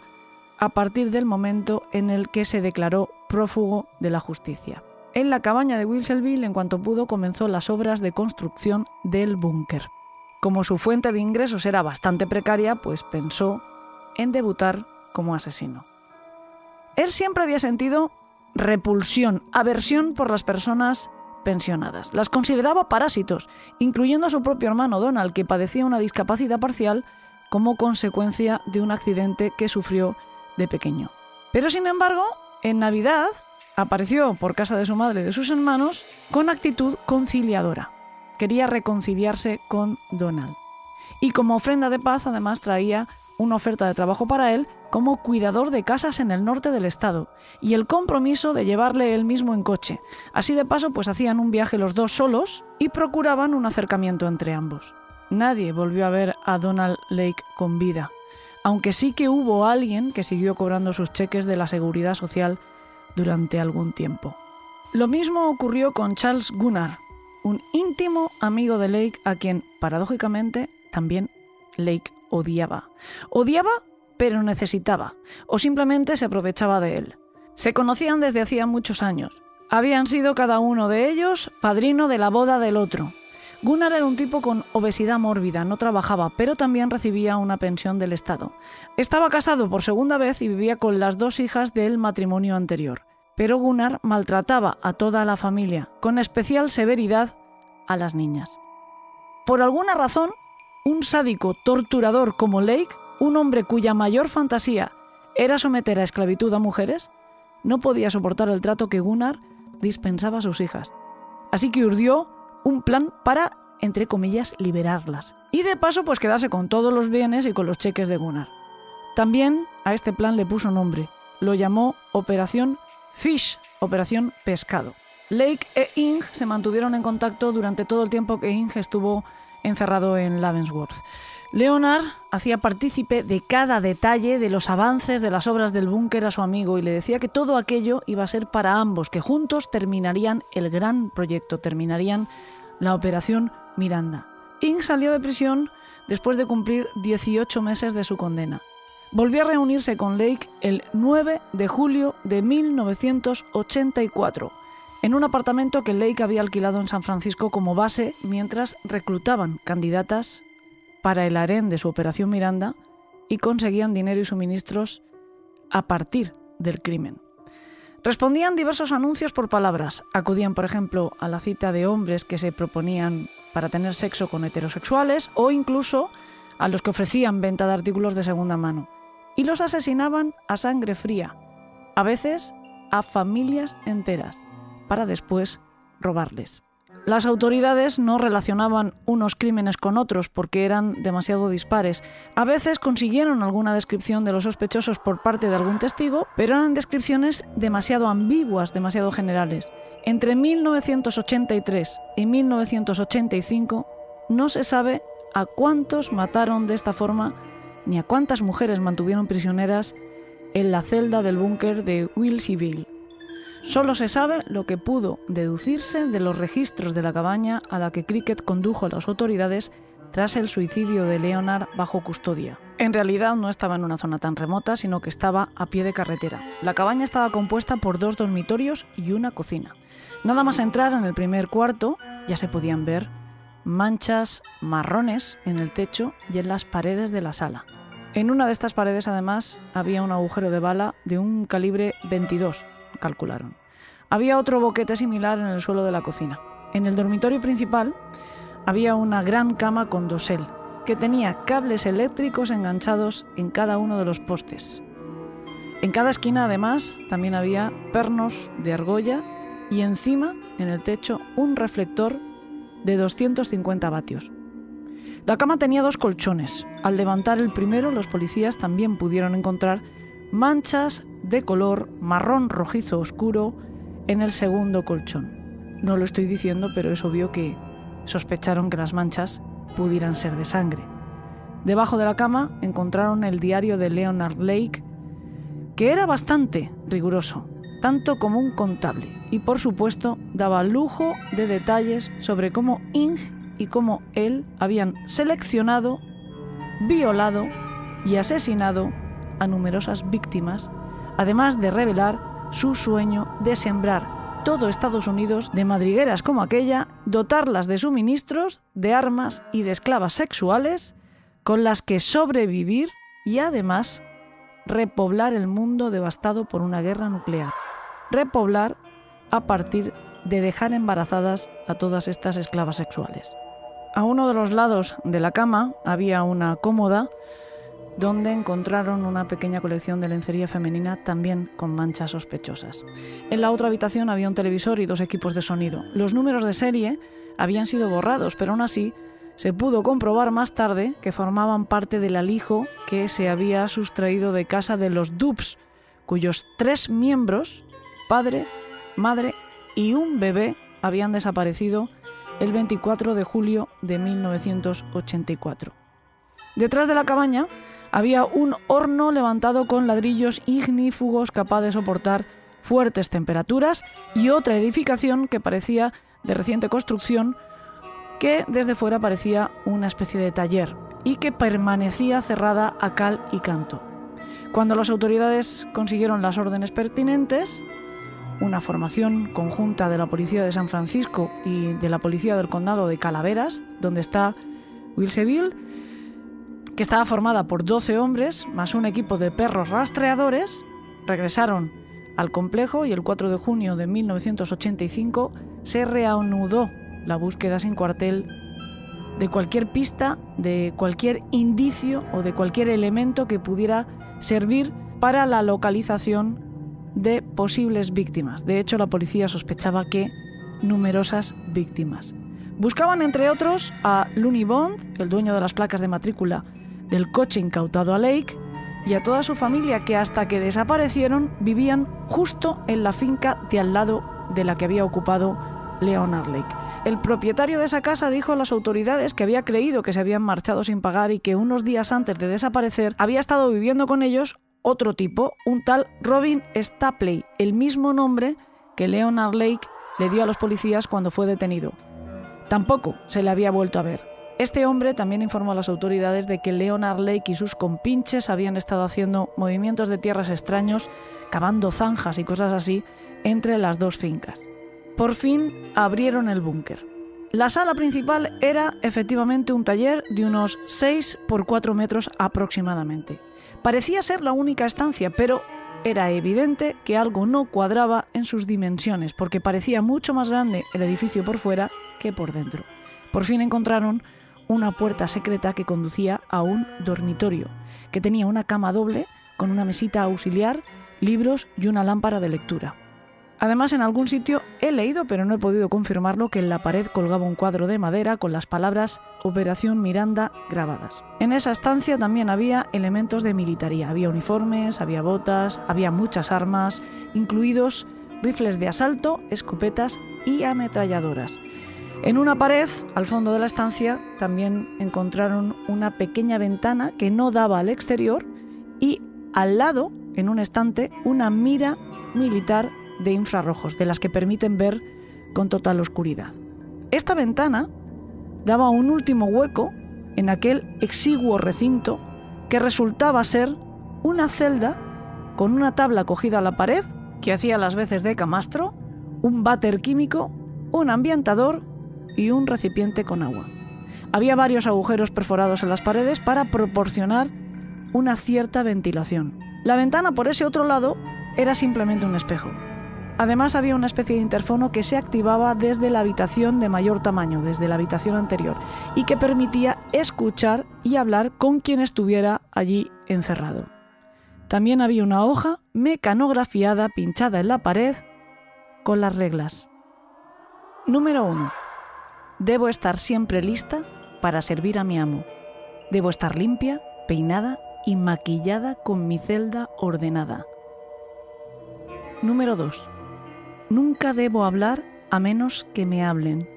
a partir del momento en el que se declaró prófugo de la justicia. En la cabaña de Wilsonville, en cuanto pudo, comenzó las obras de construcción del búnker. Como su fuente de ingresos era bastante precaria, pues pensó en debutar como asesino. Él siempre había sentido repulsión, aversión por las personas pensionadas. Las consideraba parásitos, incluyendo a su propio hermano Donald, que padecía una discapacidad parcial como consecuencia de un accidente que sufrió de pequeño. Pero sin embargo, en Navidad apareció por casa de su madre y de sus hermanos con actitud conciliadora quería reconciliarse con Donald. Y como ofrenda de paz además traía una oferta de trabajo para él como cuidador de casas en el norte del estado y el compromiso de llevarle él mismo en coche. Así de paso pues hacían un viaje los dos solos y procuraban un acercamiento entre ambos. Nadie volvió a ver a Donald Lake con vida, aunque sí que hubo alguien que siguió cobrando sus cheques de la seguridad social durante algún tiempo. Lo mismo ocurrió con Charles Gunnar, un íntimo amigo de Lake a quien, paradójicamente, también Lake odiaba. Odiaba, pero necesitaba, o simplemente se aprovechaba de él. Se conocían desde hacía muchos años. Habían sido cada uno de ellos padrino de la boda del otro. Gunnar era un tipo con obesidad mórbida, no trabajaba, pero también recibía una pensión del Estado. Estaba casado por segunda vez y vivía con las dos hijas del matrimonio anterior pero Gunnar maltrataba a toda la familia, con especial severidad a las niñas. Por alguna razón, un sádico torturador como Lake, un hombre cuya mayor fantasía era someter a esclavitud a mujeres, no podía soportar el trato que Gunnar dispensaba a sus hijas. Así que urdió un plan para, entre comillas, liberarlas. Y de paso, pues quedarse con todos los bienes y con los cheques de Gunnar. También a este plan le puso nombre. Lo llamó Operación Fish, Operación Pescado. Lake e Ing se mantuvieron en contacto durante todo el tiempo que Ing estuvo encerrado en Lavensworth. Leonard hacía partícipe de cada detalle de los avances de las obras del búnker a su amigo y le decía que todo aquello iba a ser para ambos, que juntos terminarían el gran proyecto, terminarían la operación Miranda. Ing salió de prisión después de cumplir 18 meses de su condena volvió a reunirse con Lake el 9 de julio de 1984, en un apartamento que Lake había alquilado en San Francisco como base mientras reclutaban candidatas para el harén de su Operación Miranda y conseguían dinero y suministros a partir del crimen. Respondían diversos anuncios por palabras. Acudían, por ejemplo, a la cita de hombres que se proponían para tener sexo con heterosexuales o incluso a los que ofrecían venta de artículos de segunda mano. Y los asesinaban a sangre fría, a veces a familias enteras, para después robarles. Las autoridades no relacionaban unos crímenes con otros porque eran demasiado dispares. A veces consiguieron alguna descripción de los sospechosos por parte de algún testigo, pero eran descripciones demasiado ambiguas, demasiado generales. Entre 1983 y 1985 no se sabe a cuántos mataron de esta forma ni a cuántas mujeres mantuvieron prisioneras en la celda del búnker de Wilseyville. Solo se sabe lo que pudo deducirse de los registros de la cabaña a la que Cricket condujo a las autoridades tras el suicidio de Leonard bajo custodia. En realidad no estaba en una zona tan remota, sino que estaba a pie de carretera. La cabaña estaba compuesta por dos dormitorios y una cocina. Nada más entrar en el primer cuarto ya se podían ver manchas marrones en el techo y en las paredes de la sala. En una de estas paredes además había un agujero de bala de un calibre 22, calcularon. Había otro boquete similar en el suelo de la cocina. En el dormitorio principal había una gran cama con dosel, que tenía cables eléctricos enganchados en cada uno de los postes. En cada esquina, además, también había pernos de argolla y encima, en el techo, un reflector de 250 vatios. La cama tenía dos colchones. Al levantar el primero, los policías también pudieron encontrar manchas de color marrón rojizo oscuro en el segundo colchón. No lo estoy diciendo, pero es obvio que sospecharon que las manchas pudieran ser de sangre. Debajo de la cama encontraron el diario de Leonard Lake, que era bastante riguroso, tanto como un contable, y por supuesto daba lujo de detalles sobre cómo Ing y cómo él habían seleccionado, violado y asesinado a numerosas víctimas, además de revelar su sueño de sembrar todo Estados Unidos de madrigueras como aquella, dotarlas de suministros, de armas y de esclavas sexuales con las que sobrevivir y además repoblar el mundo devastado por una guerra nuclear. Repoblar a partir de dejar embarazadas a todas estas esclavas sexuales. A uno de los lados de la cama había una cómoda donde encontraron una pequeña colección de lencería femenina también con manchas sospechosas. En la otra habitación había un televisor y dos equipos de sonido. Los números de serie habían sido borrados, pero aún así se pudo comprobar más tarde que formaban parte del alijo que se había sustraído de casa de los Dubs, cuyos tres miembros, padre, madre y un bebé, habían desaparecido el 24 de julio de 1984. Detrás de la cabaña había un horno levantado con ladrillos ignífugos capaz de soportar fuertes temperaturas y otra edificación que parecía de reciente construcción que desde fuera parecía una especie de taller y que permanecía cerrada a cal y canto. Cuando las autoridades consiguieron las órdenes pertinentes, una formación conjunta de la Policía de San Francisco y de la Policía del Condado de Calaveras, donde está Wilseville, que estaba formada por 12 hombres más un equipo de perros rastreadores, regresaron al complejo y el 4 de junio de 1985 se reanudó la búsqueda sin cuartel de cualquier pista, de cualquier indicio o de cualquier elemento que pudiera servir para la localización de posibles víctimas. De hecho, la policía sospechaba que numerosas víctimas. Buscaban, entre otros, a Looney Bond, el dueño de las placas de matrícula del coche incautado a Lake y a toda su familia que hasta que desaparecieron vivían justo en la finca de al lado de la que había ocupado Leonard Lake. El propietario de esa casa dijo a las autoridades que había creído que se habían marchado sin pagar y que unos días antes de desaparecer había estado viviendo con ellos otro tipo, un tal Robin Stapley, el mismo nombre que Leonard Lake le dio a los policías cuando fue detenido. Tampoco se le había vuelto a ver. Este hombre también informó a las autoridades de que Leonard Lake y sus compinches habían estado haciendo movimientos de tierras extraños, cavando zanjas y cosas así entre las dos fincas. por fin abrieron el búnker. La sala principal era efectivamente un taller de unos 6 por 4 metros aproximadamente. Parecía ser la única estancia, pero era evidente que algo no cuadraba en sus dimensiones, porque parecía mucho más grande el edificio por fuera que por dentro. Por fin encontraron una puerta secreta que conducía a un dormitorio, que tenía una cama doble con una mesita auxiliar, libros y una lámpara de lectura. Además, en algún sitio he leído, pero no he podido confirmarlo, que en la pared colgaba un cuadro de madera con las palabras Operación Miranda grabadas. En esa estancia también había elementos de militaría. Había uniformes, había botas, había muchas armas, incluidos rifles de asalto, escopetas y ametralladoras. En una pared, al fondo de la estancia, también encontraron una pequeña ventana que no daba al exterior y al lado, en un estante, una mira militar de infrarrojos, de las que permiten ver con total oscuridad. Esta ventana daba un último hueco en aquel exiguo recinto que resultaba ser una celda con una tabla cogida a la pared que hacía las veces de camastro, un váter químico, un ambientador y un recipiente con agua. Había varios agujeros perforados en las paredes para proporcionar una cierta ventilación. La ventana por ese otro lado era simplemente un espejo. Además había una especie de interfono que se activaba desde la habitación de mayor tamaño, desde la habitación anterior, y que permitía escuchar y hablar con quien estuviera allí encerrado. También había una hoja mecanografiada pinchada en la pared con las reglas. Número 1. Debo estar siempre lista para servir a mi amo. Debo estar limpia, peinada y maquillada con mi celda ordenada. Número 2 Nunca debo hablar a menos que me hablen.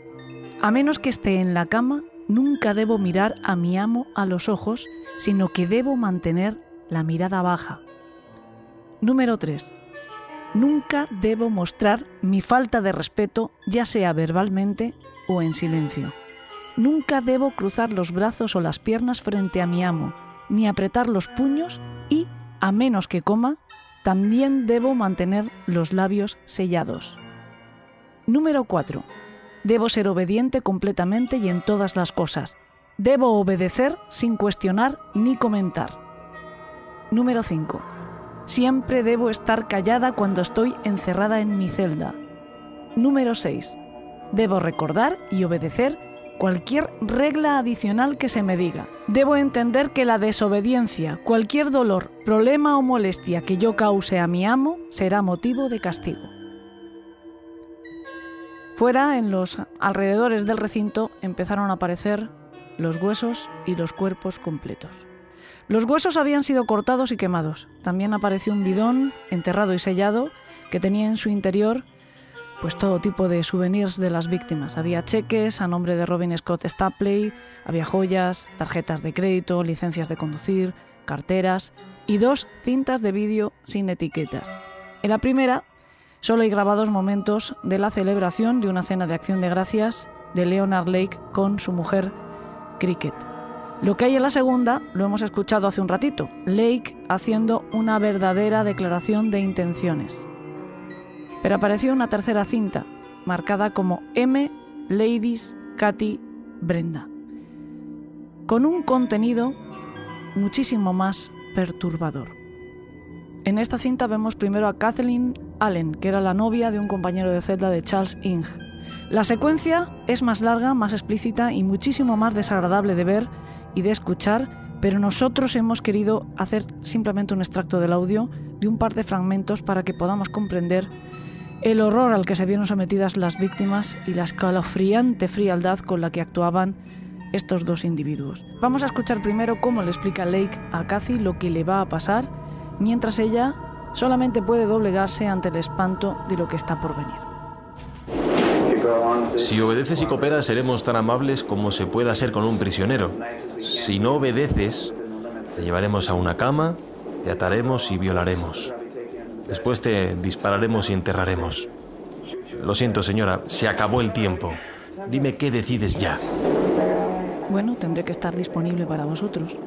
A menos que esté en la cama, nunca debo mirar a mi amo a los ojos, sino que debo mantener la mirada baja. Número 3. Nunca debo mostrar mi falta de respeto, ya sea verbalmente o en silencio. Nunca debo cruzar los brazos o las piernas frente a mi amo, ni apretar los puños y, a menos que coma, también debo mantener los labios sellados. Número 4. Debo ser obediente completamente y en todas las cosas. Debo obedecer sin cuestionar ni comentar. Número 5. Siempre debo estar callada cuando estoy encerrada en mi celda. Número 6. Debo recordar y obedecer cualquier regla adicional que se me diga. Debo entender que la desobediencia, cualquier dolor, problema o molestia que yo cause a mi amo será motivo de castigo. Fuera, en los alrededores del recinto, empezaron a aparecer los huesos y los cuerpos completos. Los huesos habían sido cortados y quemados. También apareció un bidón enterrado y sellado que tenía en su interior pues todo tipo de souvenirs de las víctimas. Había cheques a nombre de Robin Scott Stapley, había joyas, tarjetas de crédito, licencias de conducir, carteras y dos cintas de vídeo sin etiquetas. En la primera solo hay grabados momentos de la celebración de una cena de acción de gracias de Leonard Lake con su mujer Cricket. Lo que hay en la segunda lo hemos escuchado hace un ratito, Lake haciendo una verdadera declaración de intenciones. Pero apareció una tercera cinta, marcada como M. Ladies Katy Brenda, con un contenido muchísimo más perturbador. En esta cinta vemos primero a Kathleen Allen, que era la novia de un compañero de celda de Charles Ing. La secuencia es más larga, más explícita y muchísimo más desagradable de ver y de escuchar, pero nosotros hemos querido hacer simplemente un extracto del audio de un par de fragmentos para que podamos comprender el horror al que se vieron sometidas las víctimas y la escalofriante frialdad con la que actuaban estos dos individuos. Vamos a escuchar primero cómo le explica Lake a Cathy lo que le va a pasar, mientras ella solamente puede doblegarse ante el espanto de lo que está por venir. Si obedeces y cooperas, seremos tan amables como se pueda ser con un prisionero. Si no obedeces, te llevaremos a una cama, te ataremos y violaremos. Después te dispararemos y enterraremos. Lo siento, señora, se acabó el tiempo. Dime qué decides ya. Bueno, tendré que estar disponible para vosotros.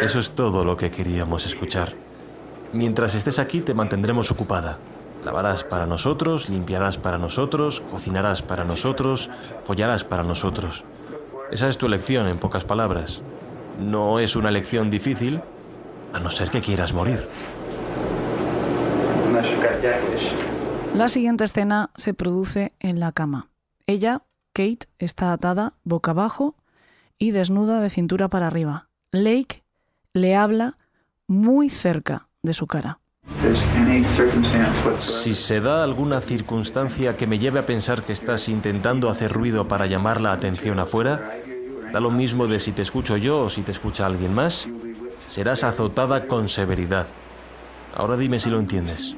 Eso es todo lo que queríamos escuchar. Mientras estés aquí te mantendremos ocupada. Lavarás para nosotros, limpiarás para nosotros, cocinarás para nosotros, follarás para nosotros. Esa es tu elección, en pocas palabras. No es una elección difícil, a no ser que quieras morir. La siguiente escena se produce en la cama. Ella, Kate, está atada boca abajo y desnuda de cintura para arriba. Lake le habla muy cerca de su cara. Si se da alguna circunstancia que me lleve a pensar que estás intentando hacer ruido para llamar la atención afuera, da lo mismo de si te escucho yo o si te escucha alguien más, serás azotada con severidad. Ahora dime si lo entiendes.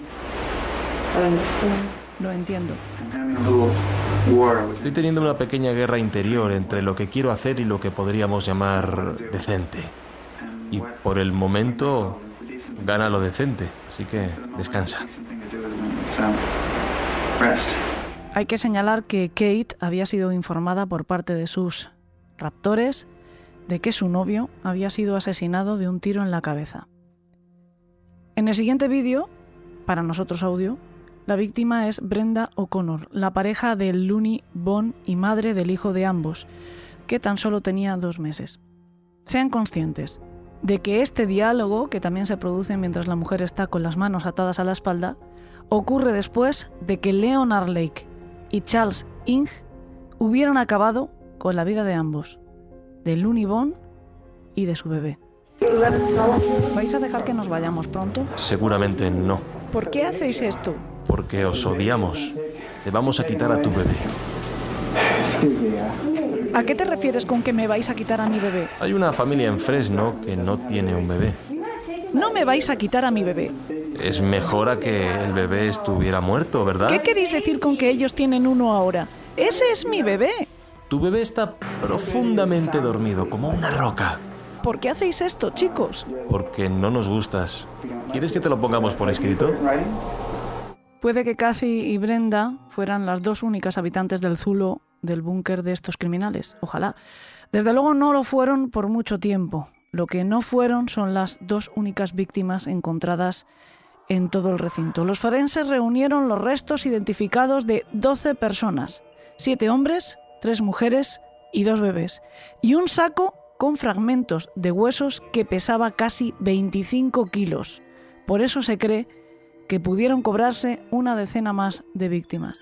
Lo entiendo. Estoy teniendo una pequeña guerra interior entre lo que quiero hacer y lo que podríamos llamar decente. Y por el momento gana lo decente, así que descansa. Hay que señalar que Kate había sido informada por parte de sus raptores de que su novio había sido asesinado de un tiro en la cabeza. En el siguiente vídeo, para nosotros audio, la víctima es Brenda O'Connor, la pareja de Looney Bond y madre del hijo de ambos, que tan solo tenía dos meses. Sean conscientes de que este diálogo, que también se produce mientras la mujer está con las manos atadas a la espalda, ocurre después de que Leonard Lake y Charles Ing hubieran acabado con la vida de ambos, de Looney Bond y de su bebé. ¿Vais a dejar que nos vayamos pronto? Seguramente no. ¿Por qué hacéis esto? Porque os odiamos. Te vamos a quitar a tu bebé. ¿A qué te refieres con que me vais a quitar a mi bebé? Hay una familia en Fresno que no tiene un bebé. No me vais a quitar a mi bebé. Es mejor a que el bebé estuviera muerto, ¿verdad? ¿Qué queréis decir con que ellos tienen uno ahora? Ese es mi bebé. Tu bebé está profundamente dormido, como una roca. ¿Por qué hacéis esto, chicos? Porque no nos gustas. ¿Quieres que te lo pongamos por escrito? Puede que Kathy y Brenda fueran las dos únicas habitantes del Zulo del búnker de estos criminales. Ojalá. Desde luego no lo fueron por mucho tiempo. Lo que no fueron son las dos únicas víctimas encontradas en todo el recinto. Los forenses reunieron los restos identificados de 12 personas, siete hombres, tres mujeres y dos bebés, y un saco con fragmentos de huesos que pesaba casi 25 kilos. Por eso se cree que pudieron cobrarse una decena más de víctimas.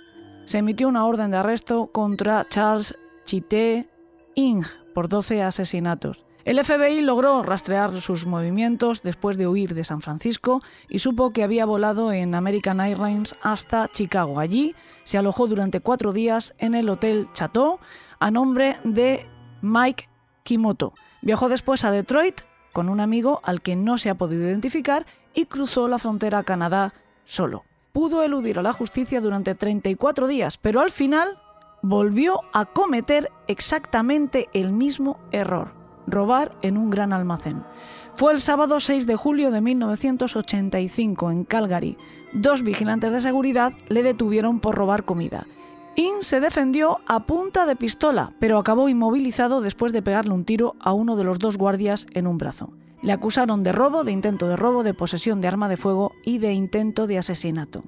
Se emitió una orden de arresto contra Charles Chité Ing por 12 asesinatos. El FBI logró rastrear sus movimientos después de huir de San Francisco y supo que había volado en American Airlines hasta Chicago. Allí se alojó durante cuatro días en el Hotel Chateau a nombre de Mike Kimoto. Viajó después a Detroit con un amigo al que no se ha podido identificar y cruzó la frontera a Canadá solo. Pudo eludir a la justicia durante 34 días, pero al final volvió a cometer exactamente el mismo error, robar en un gran almacén. Fue el sábado 6 de julio de 1985 en Calgary. Dos vigilantes de seguridad le detuvieron por robar comida. In se defendió a punta de pistola, pero acabó inmovilizado después de pegarle un tiro a uno de los dos guardias en un brazo. Le acusaron de robo, de intento de robo, de posesión de arma de fuego y de intento de asesinato.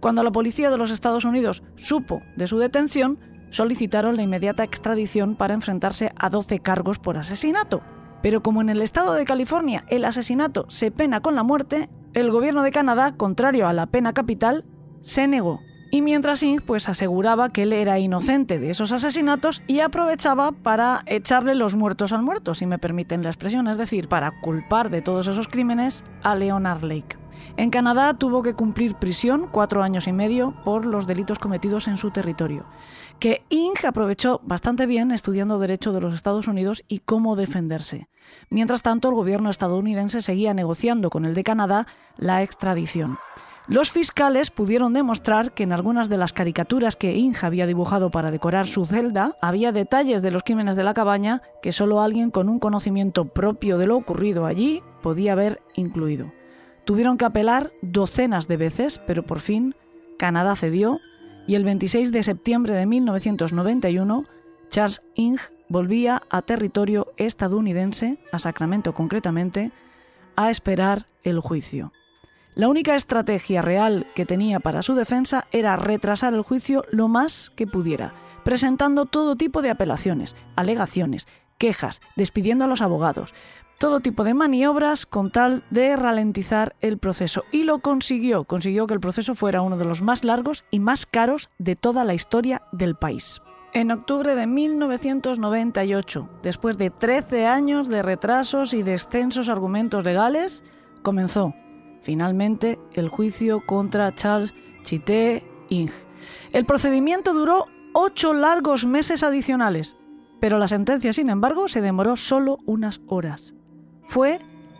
Cuando la policía de los Estados Unidos supo de su detención, solicitaron la inmediata extradición para enfrentarse a 12 cargos por asesinato. Pero como en el estado de California el asesinato se pena con la muerte, el gobierno de Canadá, contrario a la pena capital, se negó. Y mientras Ing pues aseguraba que él era inocente de esos asesinatos y aprovechaba para echarle los muertos al muerto, si me permiten la expresión, es decir, para culpar de todos esos crímenes a Leonard Lake. En Canadá tuvo que cumplir prisión cuatro años y medio por los delitos cometidos en su territorio, que Ing aprovechó bastante bien estudiando Derecho de los Estados Unidos y cómo defenderse. Mientras tanto, el gobierno estadounidense seguía negociando con el de Canadá la extradición. Los fiscales pudieron demostrar que en algunas de las caricaturas que Inge había dibujado para decorar su celda había detalles de los crímenes de la cabaña que solo alguien con un conocimiento propio de lo ocurrido allí podía haber incluido. Tuvieron que apelar docenas de veces, pero por fin Canadá cedió y el 26 de septiembre de 1991 Charles Ing volvía a territorio estadounidense, a Sacramento concretamente, a esperar el juicio. La única estrategia real que tenía para su defensa era retrasar el juicio lo más que pudiera, presentando todo tipo de apelaciones, alegaciones, quejas, despidiendo a los abogados, todo tipo de maniobras con tal de ralentizar el proceso. Y lo consiguió, consiguió que el proceso fuera uno de los más largos y más caros de toda la historia del país. En octubre de 1998, después de 13 años de retrasos y de extensos argumentos legales, comenzó finalmente el juicio contra Charles Chité Ing. El procedimiento duró ocho largos meses adicionales, pero la sentencia, sin embargo, se demoró solo unas horas. Fue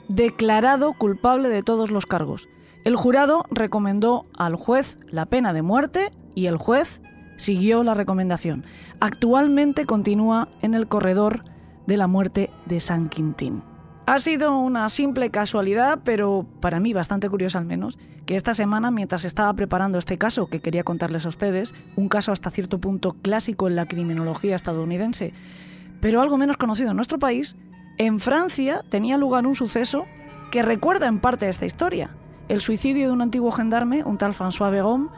declarado culpable de todos los cargos. El jurado recomendó al juez la pena de muerte y el juez siguió la recomendación. Actualmente continúa en el corredor de la muerte de San Quintín. Ha sido una simple casualidad, pero para mí bastante curiosa al menos, que esta semana, mientras estaba preparando este caso que quería contarles a ustedes, un caso hasta cierto punto clásico en la criminología estadounidense, pero algo menos conocido en nuestro país, en Francia tenía lugar un suceso que recuerda en parte esta historia, el suicidio de un antiguo gendarme, un tal François Begon,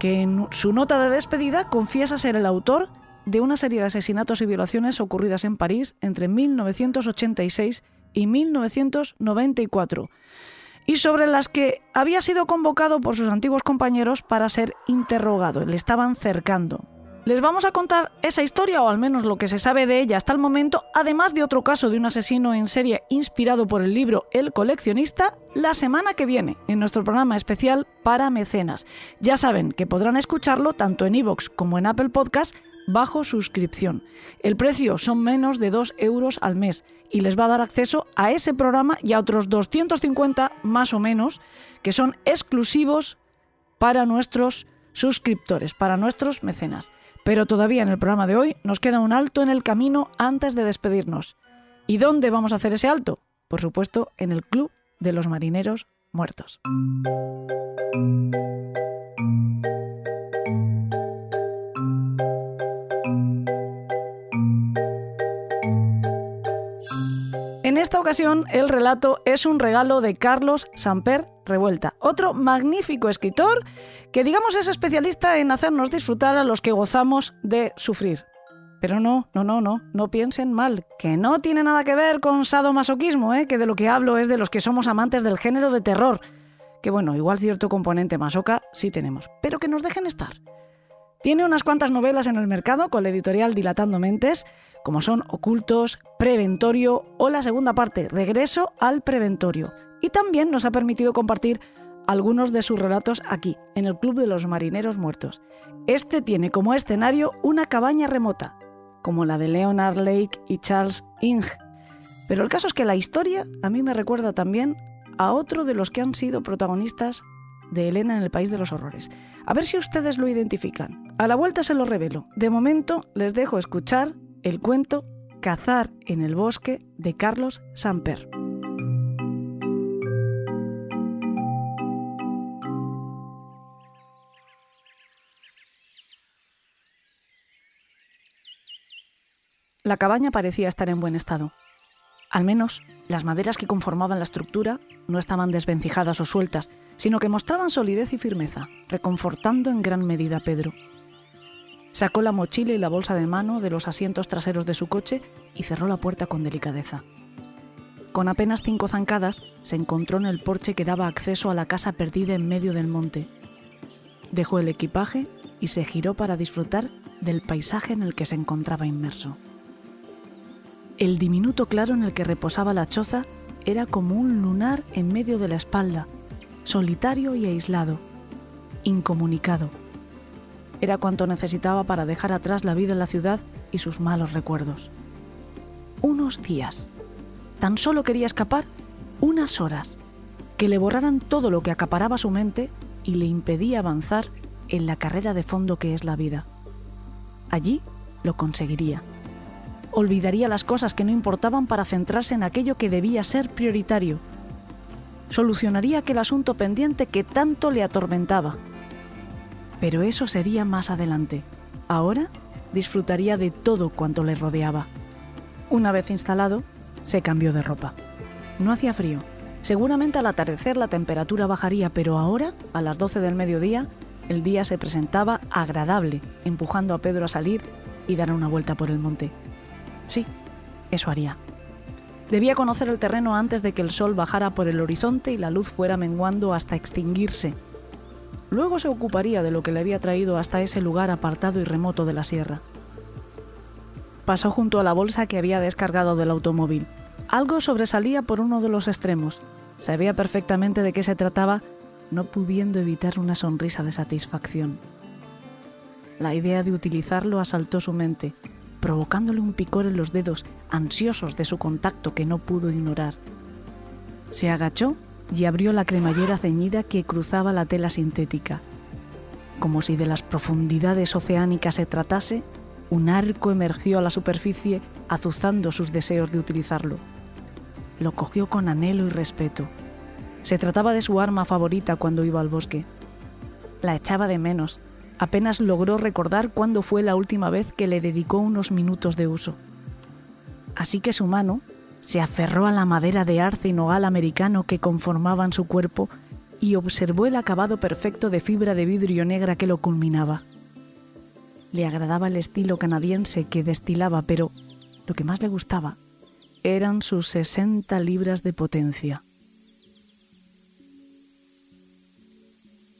que en su nota de despedida confiesa ser el autor de una serie de asesinatos y violaciones ocurridas en París entre 1986 y 1994, y sobre las que había sido convocado por sus antiguos compañeros para ser interrogado. Le estaban cercando. Les vamos a contar esa historia, o al menos lo que se sabe de ella hasta el momento, además de otro caso de un asesino en serie inspirado por el libro El coleccionista, la semana que viene, en nuestro programa especial para mecenas. Ya saben que podrán escucharlo tanto en iVoox como en Apple Podcast bajo suscripción. El precio son menos de 2 euros al mes y les va a dar acceso a ese programa y a otros 250 más o menos que son exclusivos para nuestros suscriptores, para nuestros mecenas. Pero todavía en el programa de hoy nos queda un alto en el camino antes de despedirnos. ¿Y dónde vamos a hacer ese alto? Por supuesto, en el Club de los Marineros Muertos. En esta ocasión, el relato es un regalo de Carlos Samper Revuelta, otro magnífico escritor que digamos es especialista en hacernos disfrutar a los que gozamos de sufrir. Pero no, no, no, no, no piensen mal, que no tiene nada que ver con sadomasoquismo, ¿eh? que de lo que hablo es de los que somos amantes del género de terror, que bueno, igual cierto componente masoca sí tenemos, pero que nos dejen estar. Tiene unas cuantas novelas en el mercado con la editorial Dilatando Mentes, como son Ocultos, Preventorio o la segunda parte, Regreso al Preventorio. Y también nos ha permitido compartir algunos de sus relatos aquí, en el Club de los Marineros Muertos. Este tiene como escenario una cabaña remota, como la de Leonard Lake y Charles Ing. Pero el caso es que la historia a mí me recuerda también a otro de los que han sido protagonistas de Elena en el País de los Horrores. A ver si ustedes lo identifican. A la vuelta se lo revelo. De momento les dejo escuchar el cuento Cazar en el bosque de Carlos Samper. La cabaña parecía estar en buen estado. Al menos las maderas que conformaban la estructura no estaban desvencijadas o sueltas, sino que mostraban solidez y firmeza, reconfortando en gran medida a Pedro. Sacó la mochila y la bolsa de mano de los asientos traseros de su coche y cerró la puerta con delicadeza. Con apenas cinco zancadas, se encontró en el porche que daba acceso a la casa perdida en medio del monte. Dejó el equipaje y se giró para disfrutar del paisaje en el que se encontraba inmerso. El diminuto claro en el que reposaba la choza era como un lunar en medio de la espalda, solitario y aislado, incomunicado era cuanto necesitaba para dejar atrás la vida en la ciudad y sus malos recuerdos. Unos días. Tan solo quería escapar unas horas, que le borraran todo lo que acaparaba su mente y le impedía avanzar en la carrera de fondo que es la vida. Allí lo conseguiría. Olvidaría las cosas que no importaban para centrarse en aquello que debía ser prioritario. Solucionaría aquel asunto pendiente que tanto le atormentaba pero eso sería más adelante. Ahora disfrutaría de todo cuanto le rodeaba. Una vez instalado, se cambió de ropa. No hacía frío, Seguramente al atardecer la temperatura bajaría, pero ahora, a las 12 del mediodía, el día se presentaba agradable, empujando a Pedro a salir y dar una vuelta por el monte. Sí, eso haría. Debía conocer el terreno antes de que el sol bajara por el horizonte y la luz fuera menguando hasta extinguirse. Luego se ocuparía de lo que le había traído hasta ese lugar apartado y remoto de la sierra. Pasó junto a la bolsa que había descargado del automóvil. Algo sobresalía por uno de los extremos. Sabía perfectamente de qué se trataba, no pudiendo evitar una sonrisa de satisfacción. La idea de utilizarlo asaltó su mente, provocándole un picor en los dedos, ansiosos de su contacto que no pudo ignorar. Se agachó y abrió la cremallera ceñida que cruzaba la tela sintética. Como si de las profundidades oceánicas se tratase, un arco emergió a la superficie azuzando sus deseos de utilizarlo. Lo cogió con anhelo y respeto. Se trataba de su arma favorita cuando iba al bosque. La echaba de menos. Apenas logró recordar cuándo fue la última vez que le dedicó unos minutos de uso. Así que su mano se aferró a la madera de arce y nogal americano que conformaban su cuerpo y observó el acabado perfecto de fibra de vidrio negra que lo culminaba. Le agradaba el estilo canadiense que destilaba, pero lo que más le gustaba eran sus 60 libras de potencia.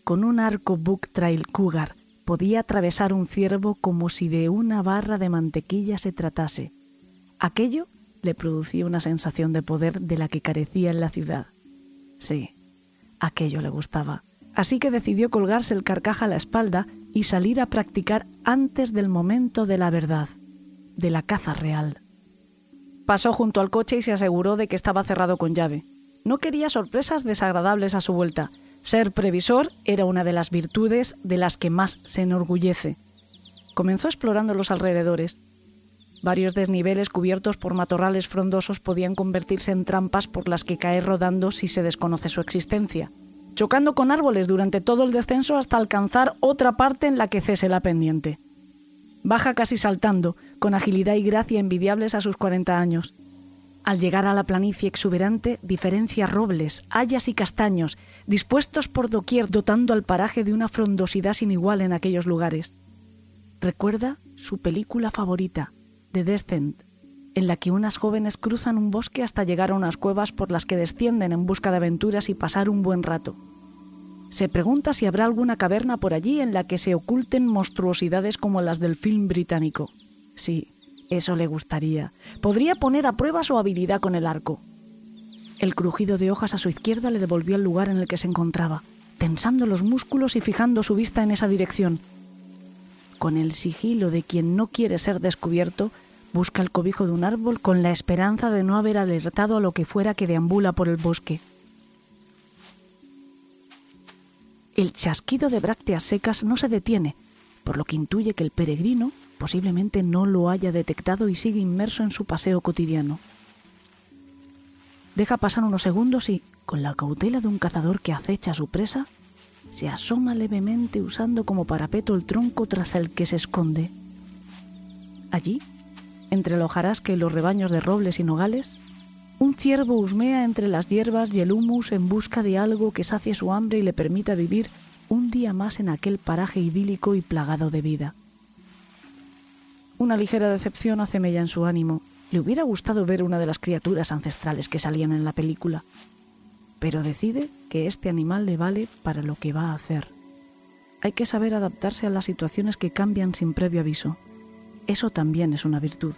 Con un arco Book Trail Cougar podía atravesar un ciervo como si de una barra de mantequilla se tratase. Aquello le producía una sensación de poder de la que carecía en la ciudad. Sí, aquello le gustaba. Así que decidió colgarse el carcaja a la espalda y salir a practicar antes del momento de la verdad, de la caza real. Pasó junto al coche y se aseguró de que estaba cerrado con llave. No quería sorpresas desagradables a su vuelta, ser previsor era una de las virtudes de las que más se enorgullece. Comenzó explorando los alrededores. Varios desniveles cubiertos por matorrales frondosos podían convertirse en trampas por las que caer rodando si se desconoce su existencia, chocando con árboles durante todo el descenso hasta alcanzar otra parte en la que cese la pendiente. Baja casi saltando, con agilidad y gracia envidiables a sus 40 años. Al llegar a la planicie exuberante, diferencia robles, hayas y castaños, dispuestos por doquier, dotando al paraje de una frondosidad sin igual en aquellos lugares. Recuerda su película favorita, The Descent, en la que unas jóvenes cruzan un bosque hasta llegar a unas cuevas por las que descienden en busca de aventuras y pasar un buen rato. Se pregunta si habrá alguna caverna por allí en la que se oculten monstruosidades como las del film británico. Sí, eso le gustaría. Podría poner a prueba su habilidad con el arco. El crujido de hojas a su izquierda le devolvió al lugar en el que se encontraba, tensando los músculos y fijando su vista en esa dirección. Con el sigilo de quien no quiere ser descubierto, busca el cobijo de un árbol con la esperanza de no haber alertado a lo que fuera que deambula por el bosque. El chasquido de brácteas secas no se detiene, por lo que intuye que el peregrino posiblemente no lo haya detectado y sigue inmerso en su paseo cotidiano. Deja pasar unos segundos y, con la cautela de un cazador que acecha a su presa, se asoma levemente usando como parapeto el tronco tras el que se esconde. Allí, entre el hojarasca y los rebaños de robles y nogales, un ciervo husmea entre las hierbas y el humus en busca de algo que sacie su hambre y le permita vivir un día más en aquel paraje idílico y plagado de vida. Una ligera decepción hace mella en su ánimo. Le hubiera gustado ver una de las criaturas ancestrales que salían en la película, pero decide que este animal le vale para lo que va a hacer. Hay que saber adaptarse a las situaciones que cambian sin previo aviso. Eso también es una virtud.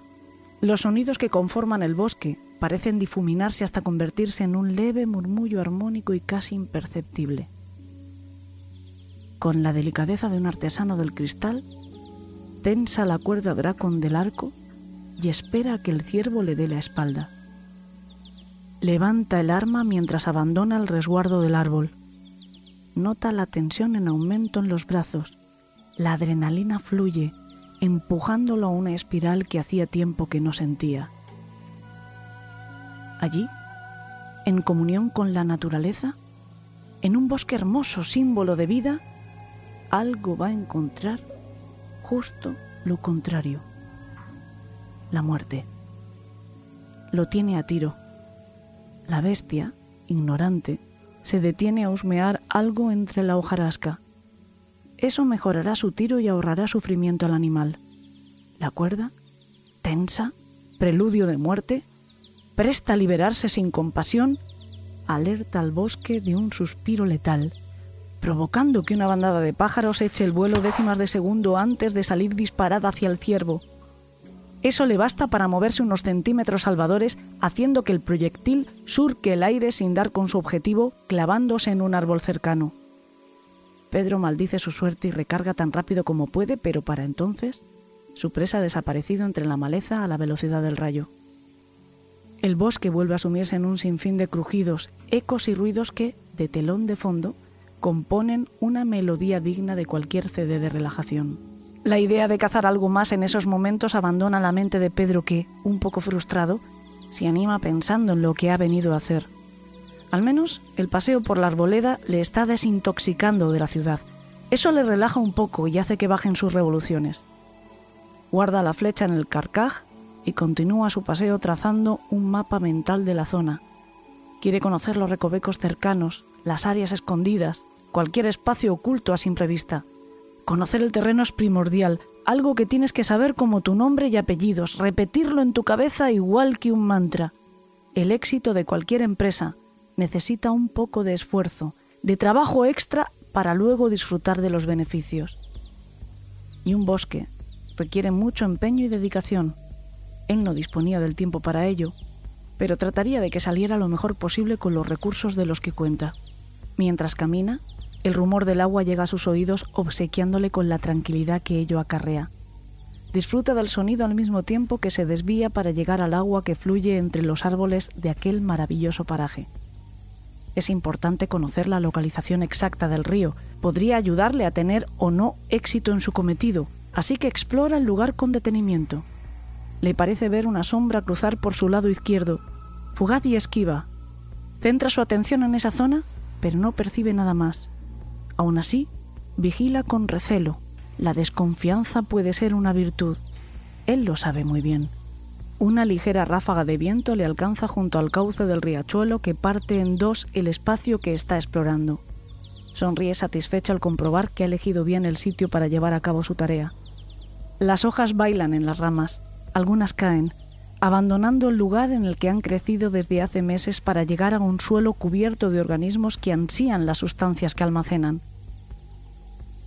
Los sonidos que conforman el bosque parecen difuminarse hasta convertirse en un leve murmullo armónico y casi imperceptible. Con la delicadeza de un artesano del cristal, tensa la cuerda dracon del arco y espera a que el ciervo le dé la espalda. Levanta el arma mientras abandona el resguardo del árbol. Nota la tensión en aumento en los brazos. La adrenalina fluye, empujándolo a una espiral que hacía tiempo que no sentía. Allí, en comunión con la naturaleza, en un bosque hermoso, símbolo de vida, algo va a encontrar justo lo contrario, la muerte. Lo tiene a tiro. La bestia, ignorante, se detiene a husmear algo entre la hojarasca. Eso mejorará su tiro y ahorrará sufrimiento al animal. La cuerda, tensa, preludio de muerte, presta a liberarse sin compasión, alerta al bosque de un suspiro letal, provocando que una bandada de pájaros eche el vuelo décimas de segundo antes de salir disparada hacia el ciervo. Eso le basta para moverse unos centímetros salvadores, haciendo que el proyectil surque el aire sin dar con su objetivo, clavándose en un árbol cercano. Pedro maldice su suerte y recarga tan rápido como puede, pero para entonces su presa ha desaparecido entre la maleza a la velocidad del rayo. El bosque vuelve a sumirse en un sinfín de crujidos, ecos y ruidos que, de telón de fondo, componen una melodía digna de cualquier CD de relajación. La idea de cazar algo más en esos momentos abandona la mente de Pedro que, un poco frustrado, se anima pensando en lo que ha venido a hacer. Al menos el paseo por la arboleda le está desintoxicando de la ciudad. Eso le relaja un poco y hace que bajen sus revoluciones. Guarda la flecha en el carcaj y continúa su paseo trazando un mapa mental de la zona. Quiere conocer los recovecos cercanos, las áreas escondidas, cualquier espacio oculto a simple vista. Conocer el terreno es primordial, algo que tienes que saber como tu nombre y apellidos, repetirlo en tu cabeza igual que un mantra. El éxito de cualquier empresa necesita un poco de esfuerzo, de trabajo extra para luego disfrutar de los beneficios. Y un bosque requiere mucho empeño y dedicación. Él no disponía del tiempo para ello, pero trataría de que saliera lo mejor posible con los recursos de los que cuenta. Mientras camina, el rumor del agua llega a sus oídos obsequiándole con la tranquilidad que ello acarrea. Disfruta del sonido al mismo tiempo que se desvía para llegar al agua que fluye entre los árboles de aquel maravilloso paraje. Es importante conocer la localización exacta del río, podría ayudarle a tener o no éxito en su cometido, así que explora el lugar con detenimiento. Le parece ver una sombra cruzar por su lado izquierdo, fugaz y esquiva. Centra su atención en esa zona, pero no percibe nada más. Aún así, vigila con recelo. La desconfianza puede ser una virtud. Él lo sabe muy bien. Una ligera ráfaga de viento le alcanza junto al cauce del riachuelo que parte en dos el espacio que está explorando. Sonríe satisfecho al comprobar que ha elegido bien el sitio para llevar a cabo su tarea. Las hojas bailan en las ramas, algunas caen, abandonando el lugar en el que han crecido desde hace meses para llegar a un suelo cubierto de organismos que ansían las sustancias que almacenan.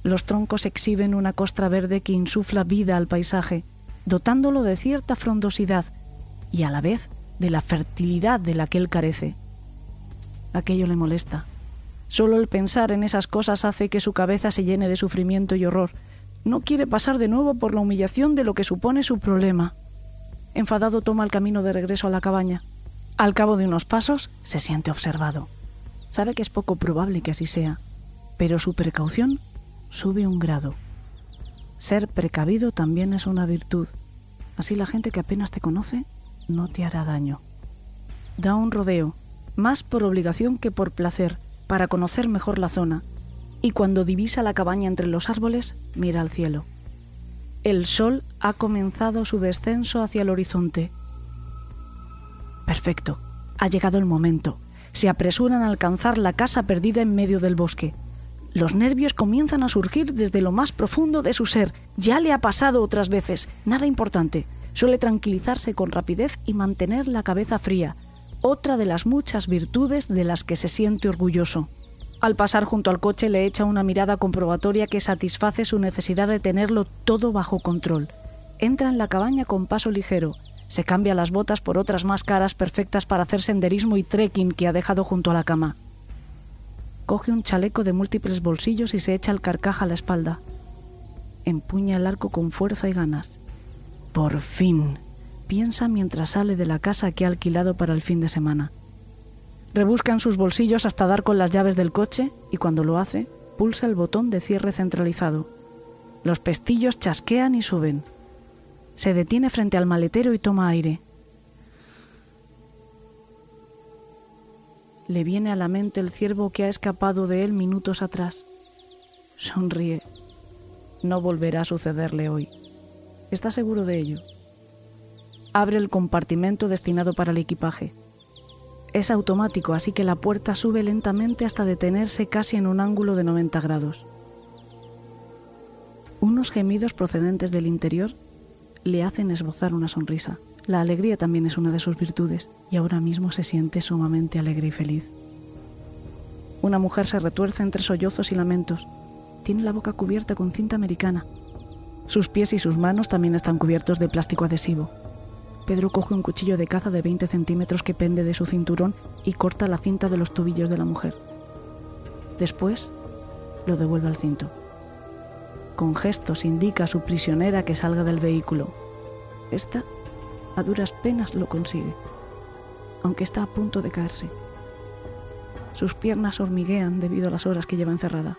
Los troncos exhiben una costra verde que insufla vida al paisaje, dotándolo de cierta frondosidad y a la vez de la fertilidad de la que él carece. Aquello le molesta. Solo el pensar en esas cosas hace que su cabeza se llene de sufrimiento y horror. No quiere pasar de nuevo por la humillación de lo que supone su problema. Enfadado toma el camino de regreso a la cabaña. Al cabo de unos pasos se siente observado. Sabe que es poco probable que así sea, pero su precaución sube un grado. Ser precavido también es una virtud. Así la gente que apenas te conoce no te hará daño. Da un rodeo, más por obligación que por placer, para conocer mejor la zona, y cuando divisa la cabaña entre los árboles, mira al cielo. El sol ha comenzado su descenso hacia el horizonte. Perfecto, ha llegado el momento. Se apresuran a alcanzar la casa perdida en medio del bosque. Los nervios comienzan a surgir desde lo más profundo de su ser. Ya le ha pasado otras veces, nada importante. Suele tranquilizarse con rapidez y mantener la cabeza fría, otra de las muchas virtudes de las que se siente orgulloso. Al pasar junto al coche le echa una mirada comprobatoria que satisface su necesidad de tenerlo todo bajo control. Entra en la cabaña con paso ligero. Se cambia las botas por otras más caras perfectas para hacer senderismo y trekking que ha dejado junto a la cama. Coge un chaleco de múltiples bolsillos y se echa el carcaj a la espalda. Empuña el arco con fuerza y ganas. Por fin, piensa mientras sale de la casa que ha alquilado para el fin de semana. Rebusca en sus bolsillos hasta dar con las llaves del coche y cuando lo hace, pulsa el botón de cierre centralizado. Los pestillos chasquean y suben. Se detiene frente al maletero y toma aire. Le viene a la mente el ciervo que ha escapado de él minutos atrás. Sonríe. No volverá a sucederle hoy. Está seguro de ello. Abre el compartimento destinado para el equipaje Es automático, así que la puerta sube lentamente hasta detenerse casi en un ángulo de 90 grados. Unos gemidos procedentes del interior le hacen esbozar una sonrisa. La alegría también es una de sus virtudes y ahora mismo se siente sumamente alegre y feliz. Una mujer se retuerce entre sollozos y lamentos. Tiene la boca cubierta con cinta americana. Sus pies y sus manos también están cubiertos de plástico adhesivo. Pedro coge un cuchillo de caza de 20 centímetros que pende de su cinturón y corta la cinta de los tobillos de la mujer. Después lo devuelve al cinto. Con gestos indica a su prisionera que salga del vehículo. Esta a duras penas lo consigue, aunque está a punto de caerse. Sus piernas hormiguean debido a las horas que lleva encerrada.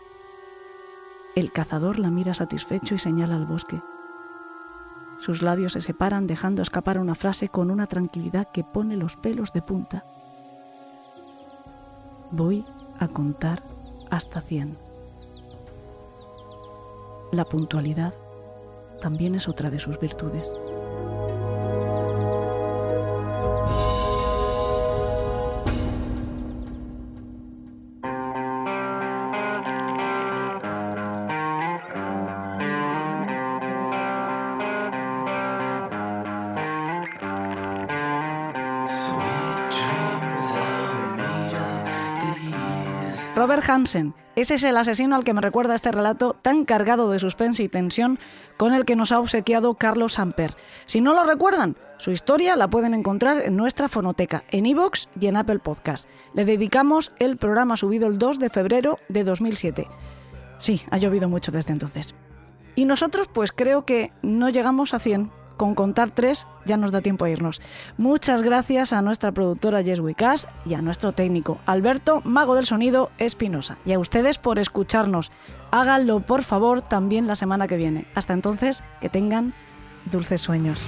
El cazador la mira satisfecho y señala al bosque. Sus labios se separan dejando escapar una frase con una tranquilidad que pone los pelos de punta. Voy a contar hasta cien. La puntualidad también es otra de sus virtudes. Robert Hansen. Ese es el asesino al que me recuerda este relato tan cargado de suspense y tensión con el que nos ha obsequiado Carlos Samper. Si no lo recuerdan, su historia la pueden encontrar en nuestra fonoteca, en iVoox y en Apple Podcast. Le dedicamos el programa subido el 2 de febrero de 2007. Sí, ha llovido mucho desde entonces. Y nosotros pues creo que no llegamos a 100, con contar tres ya nos da tiempo a irnos. Muchas gracias a nuestra productora Jess y a nuestro técnico Alberto, mago del sonido Espinosa. Y a ustedes por escucharnos. Háganlo por favor también la semana que viene. Hasta entonces, que tengan dulces sueños.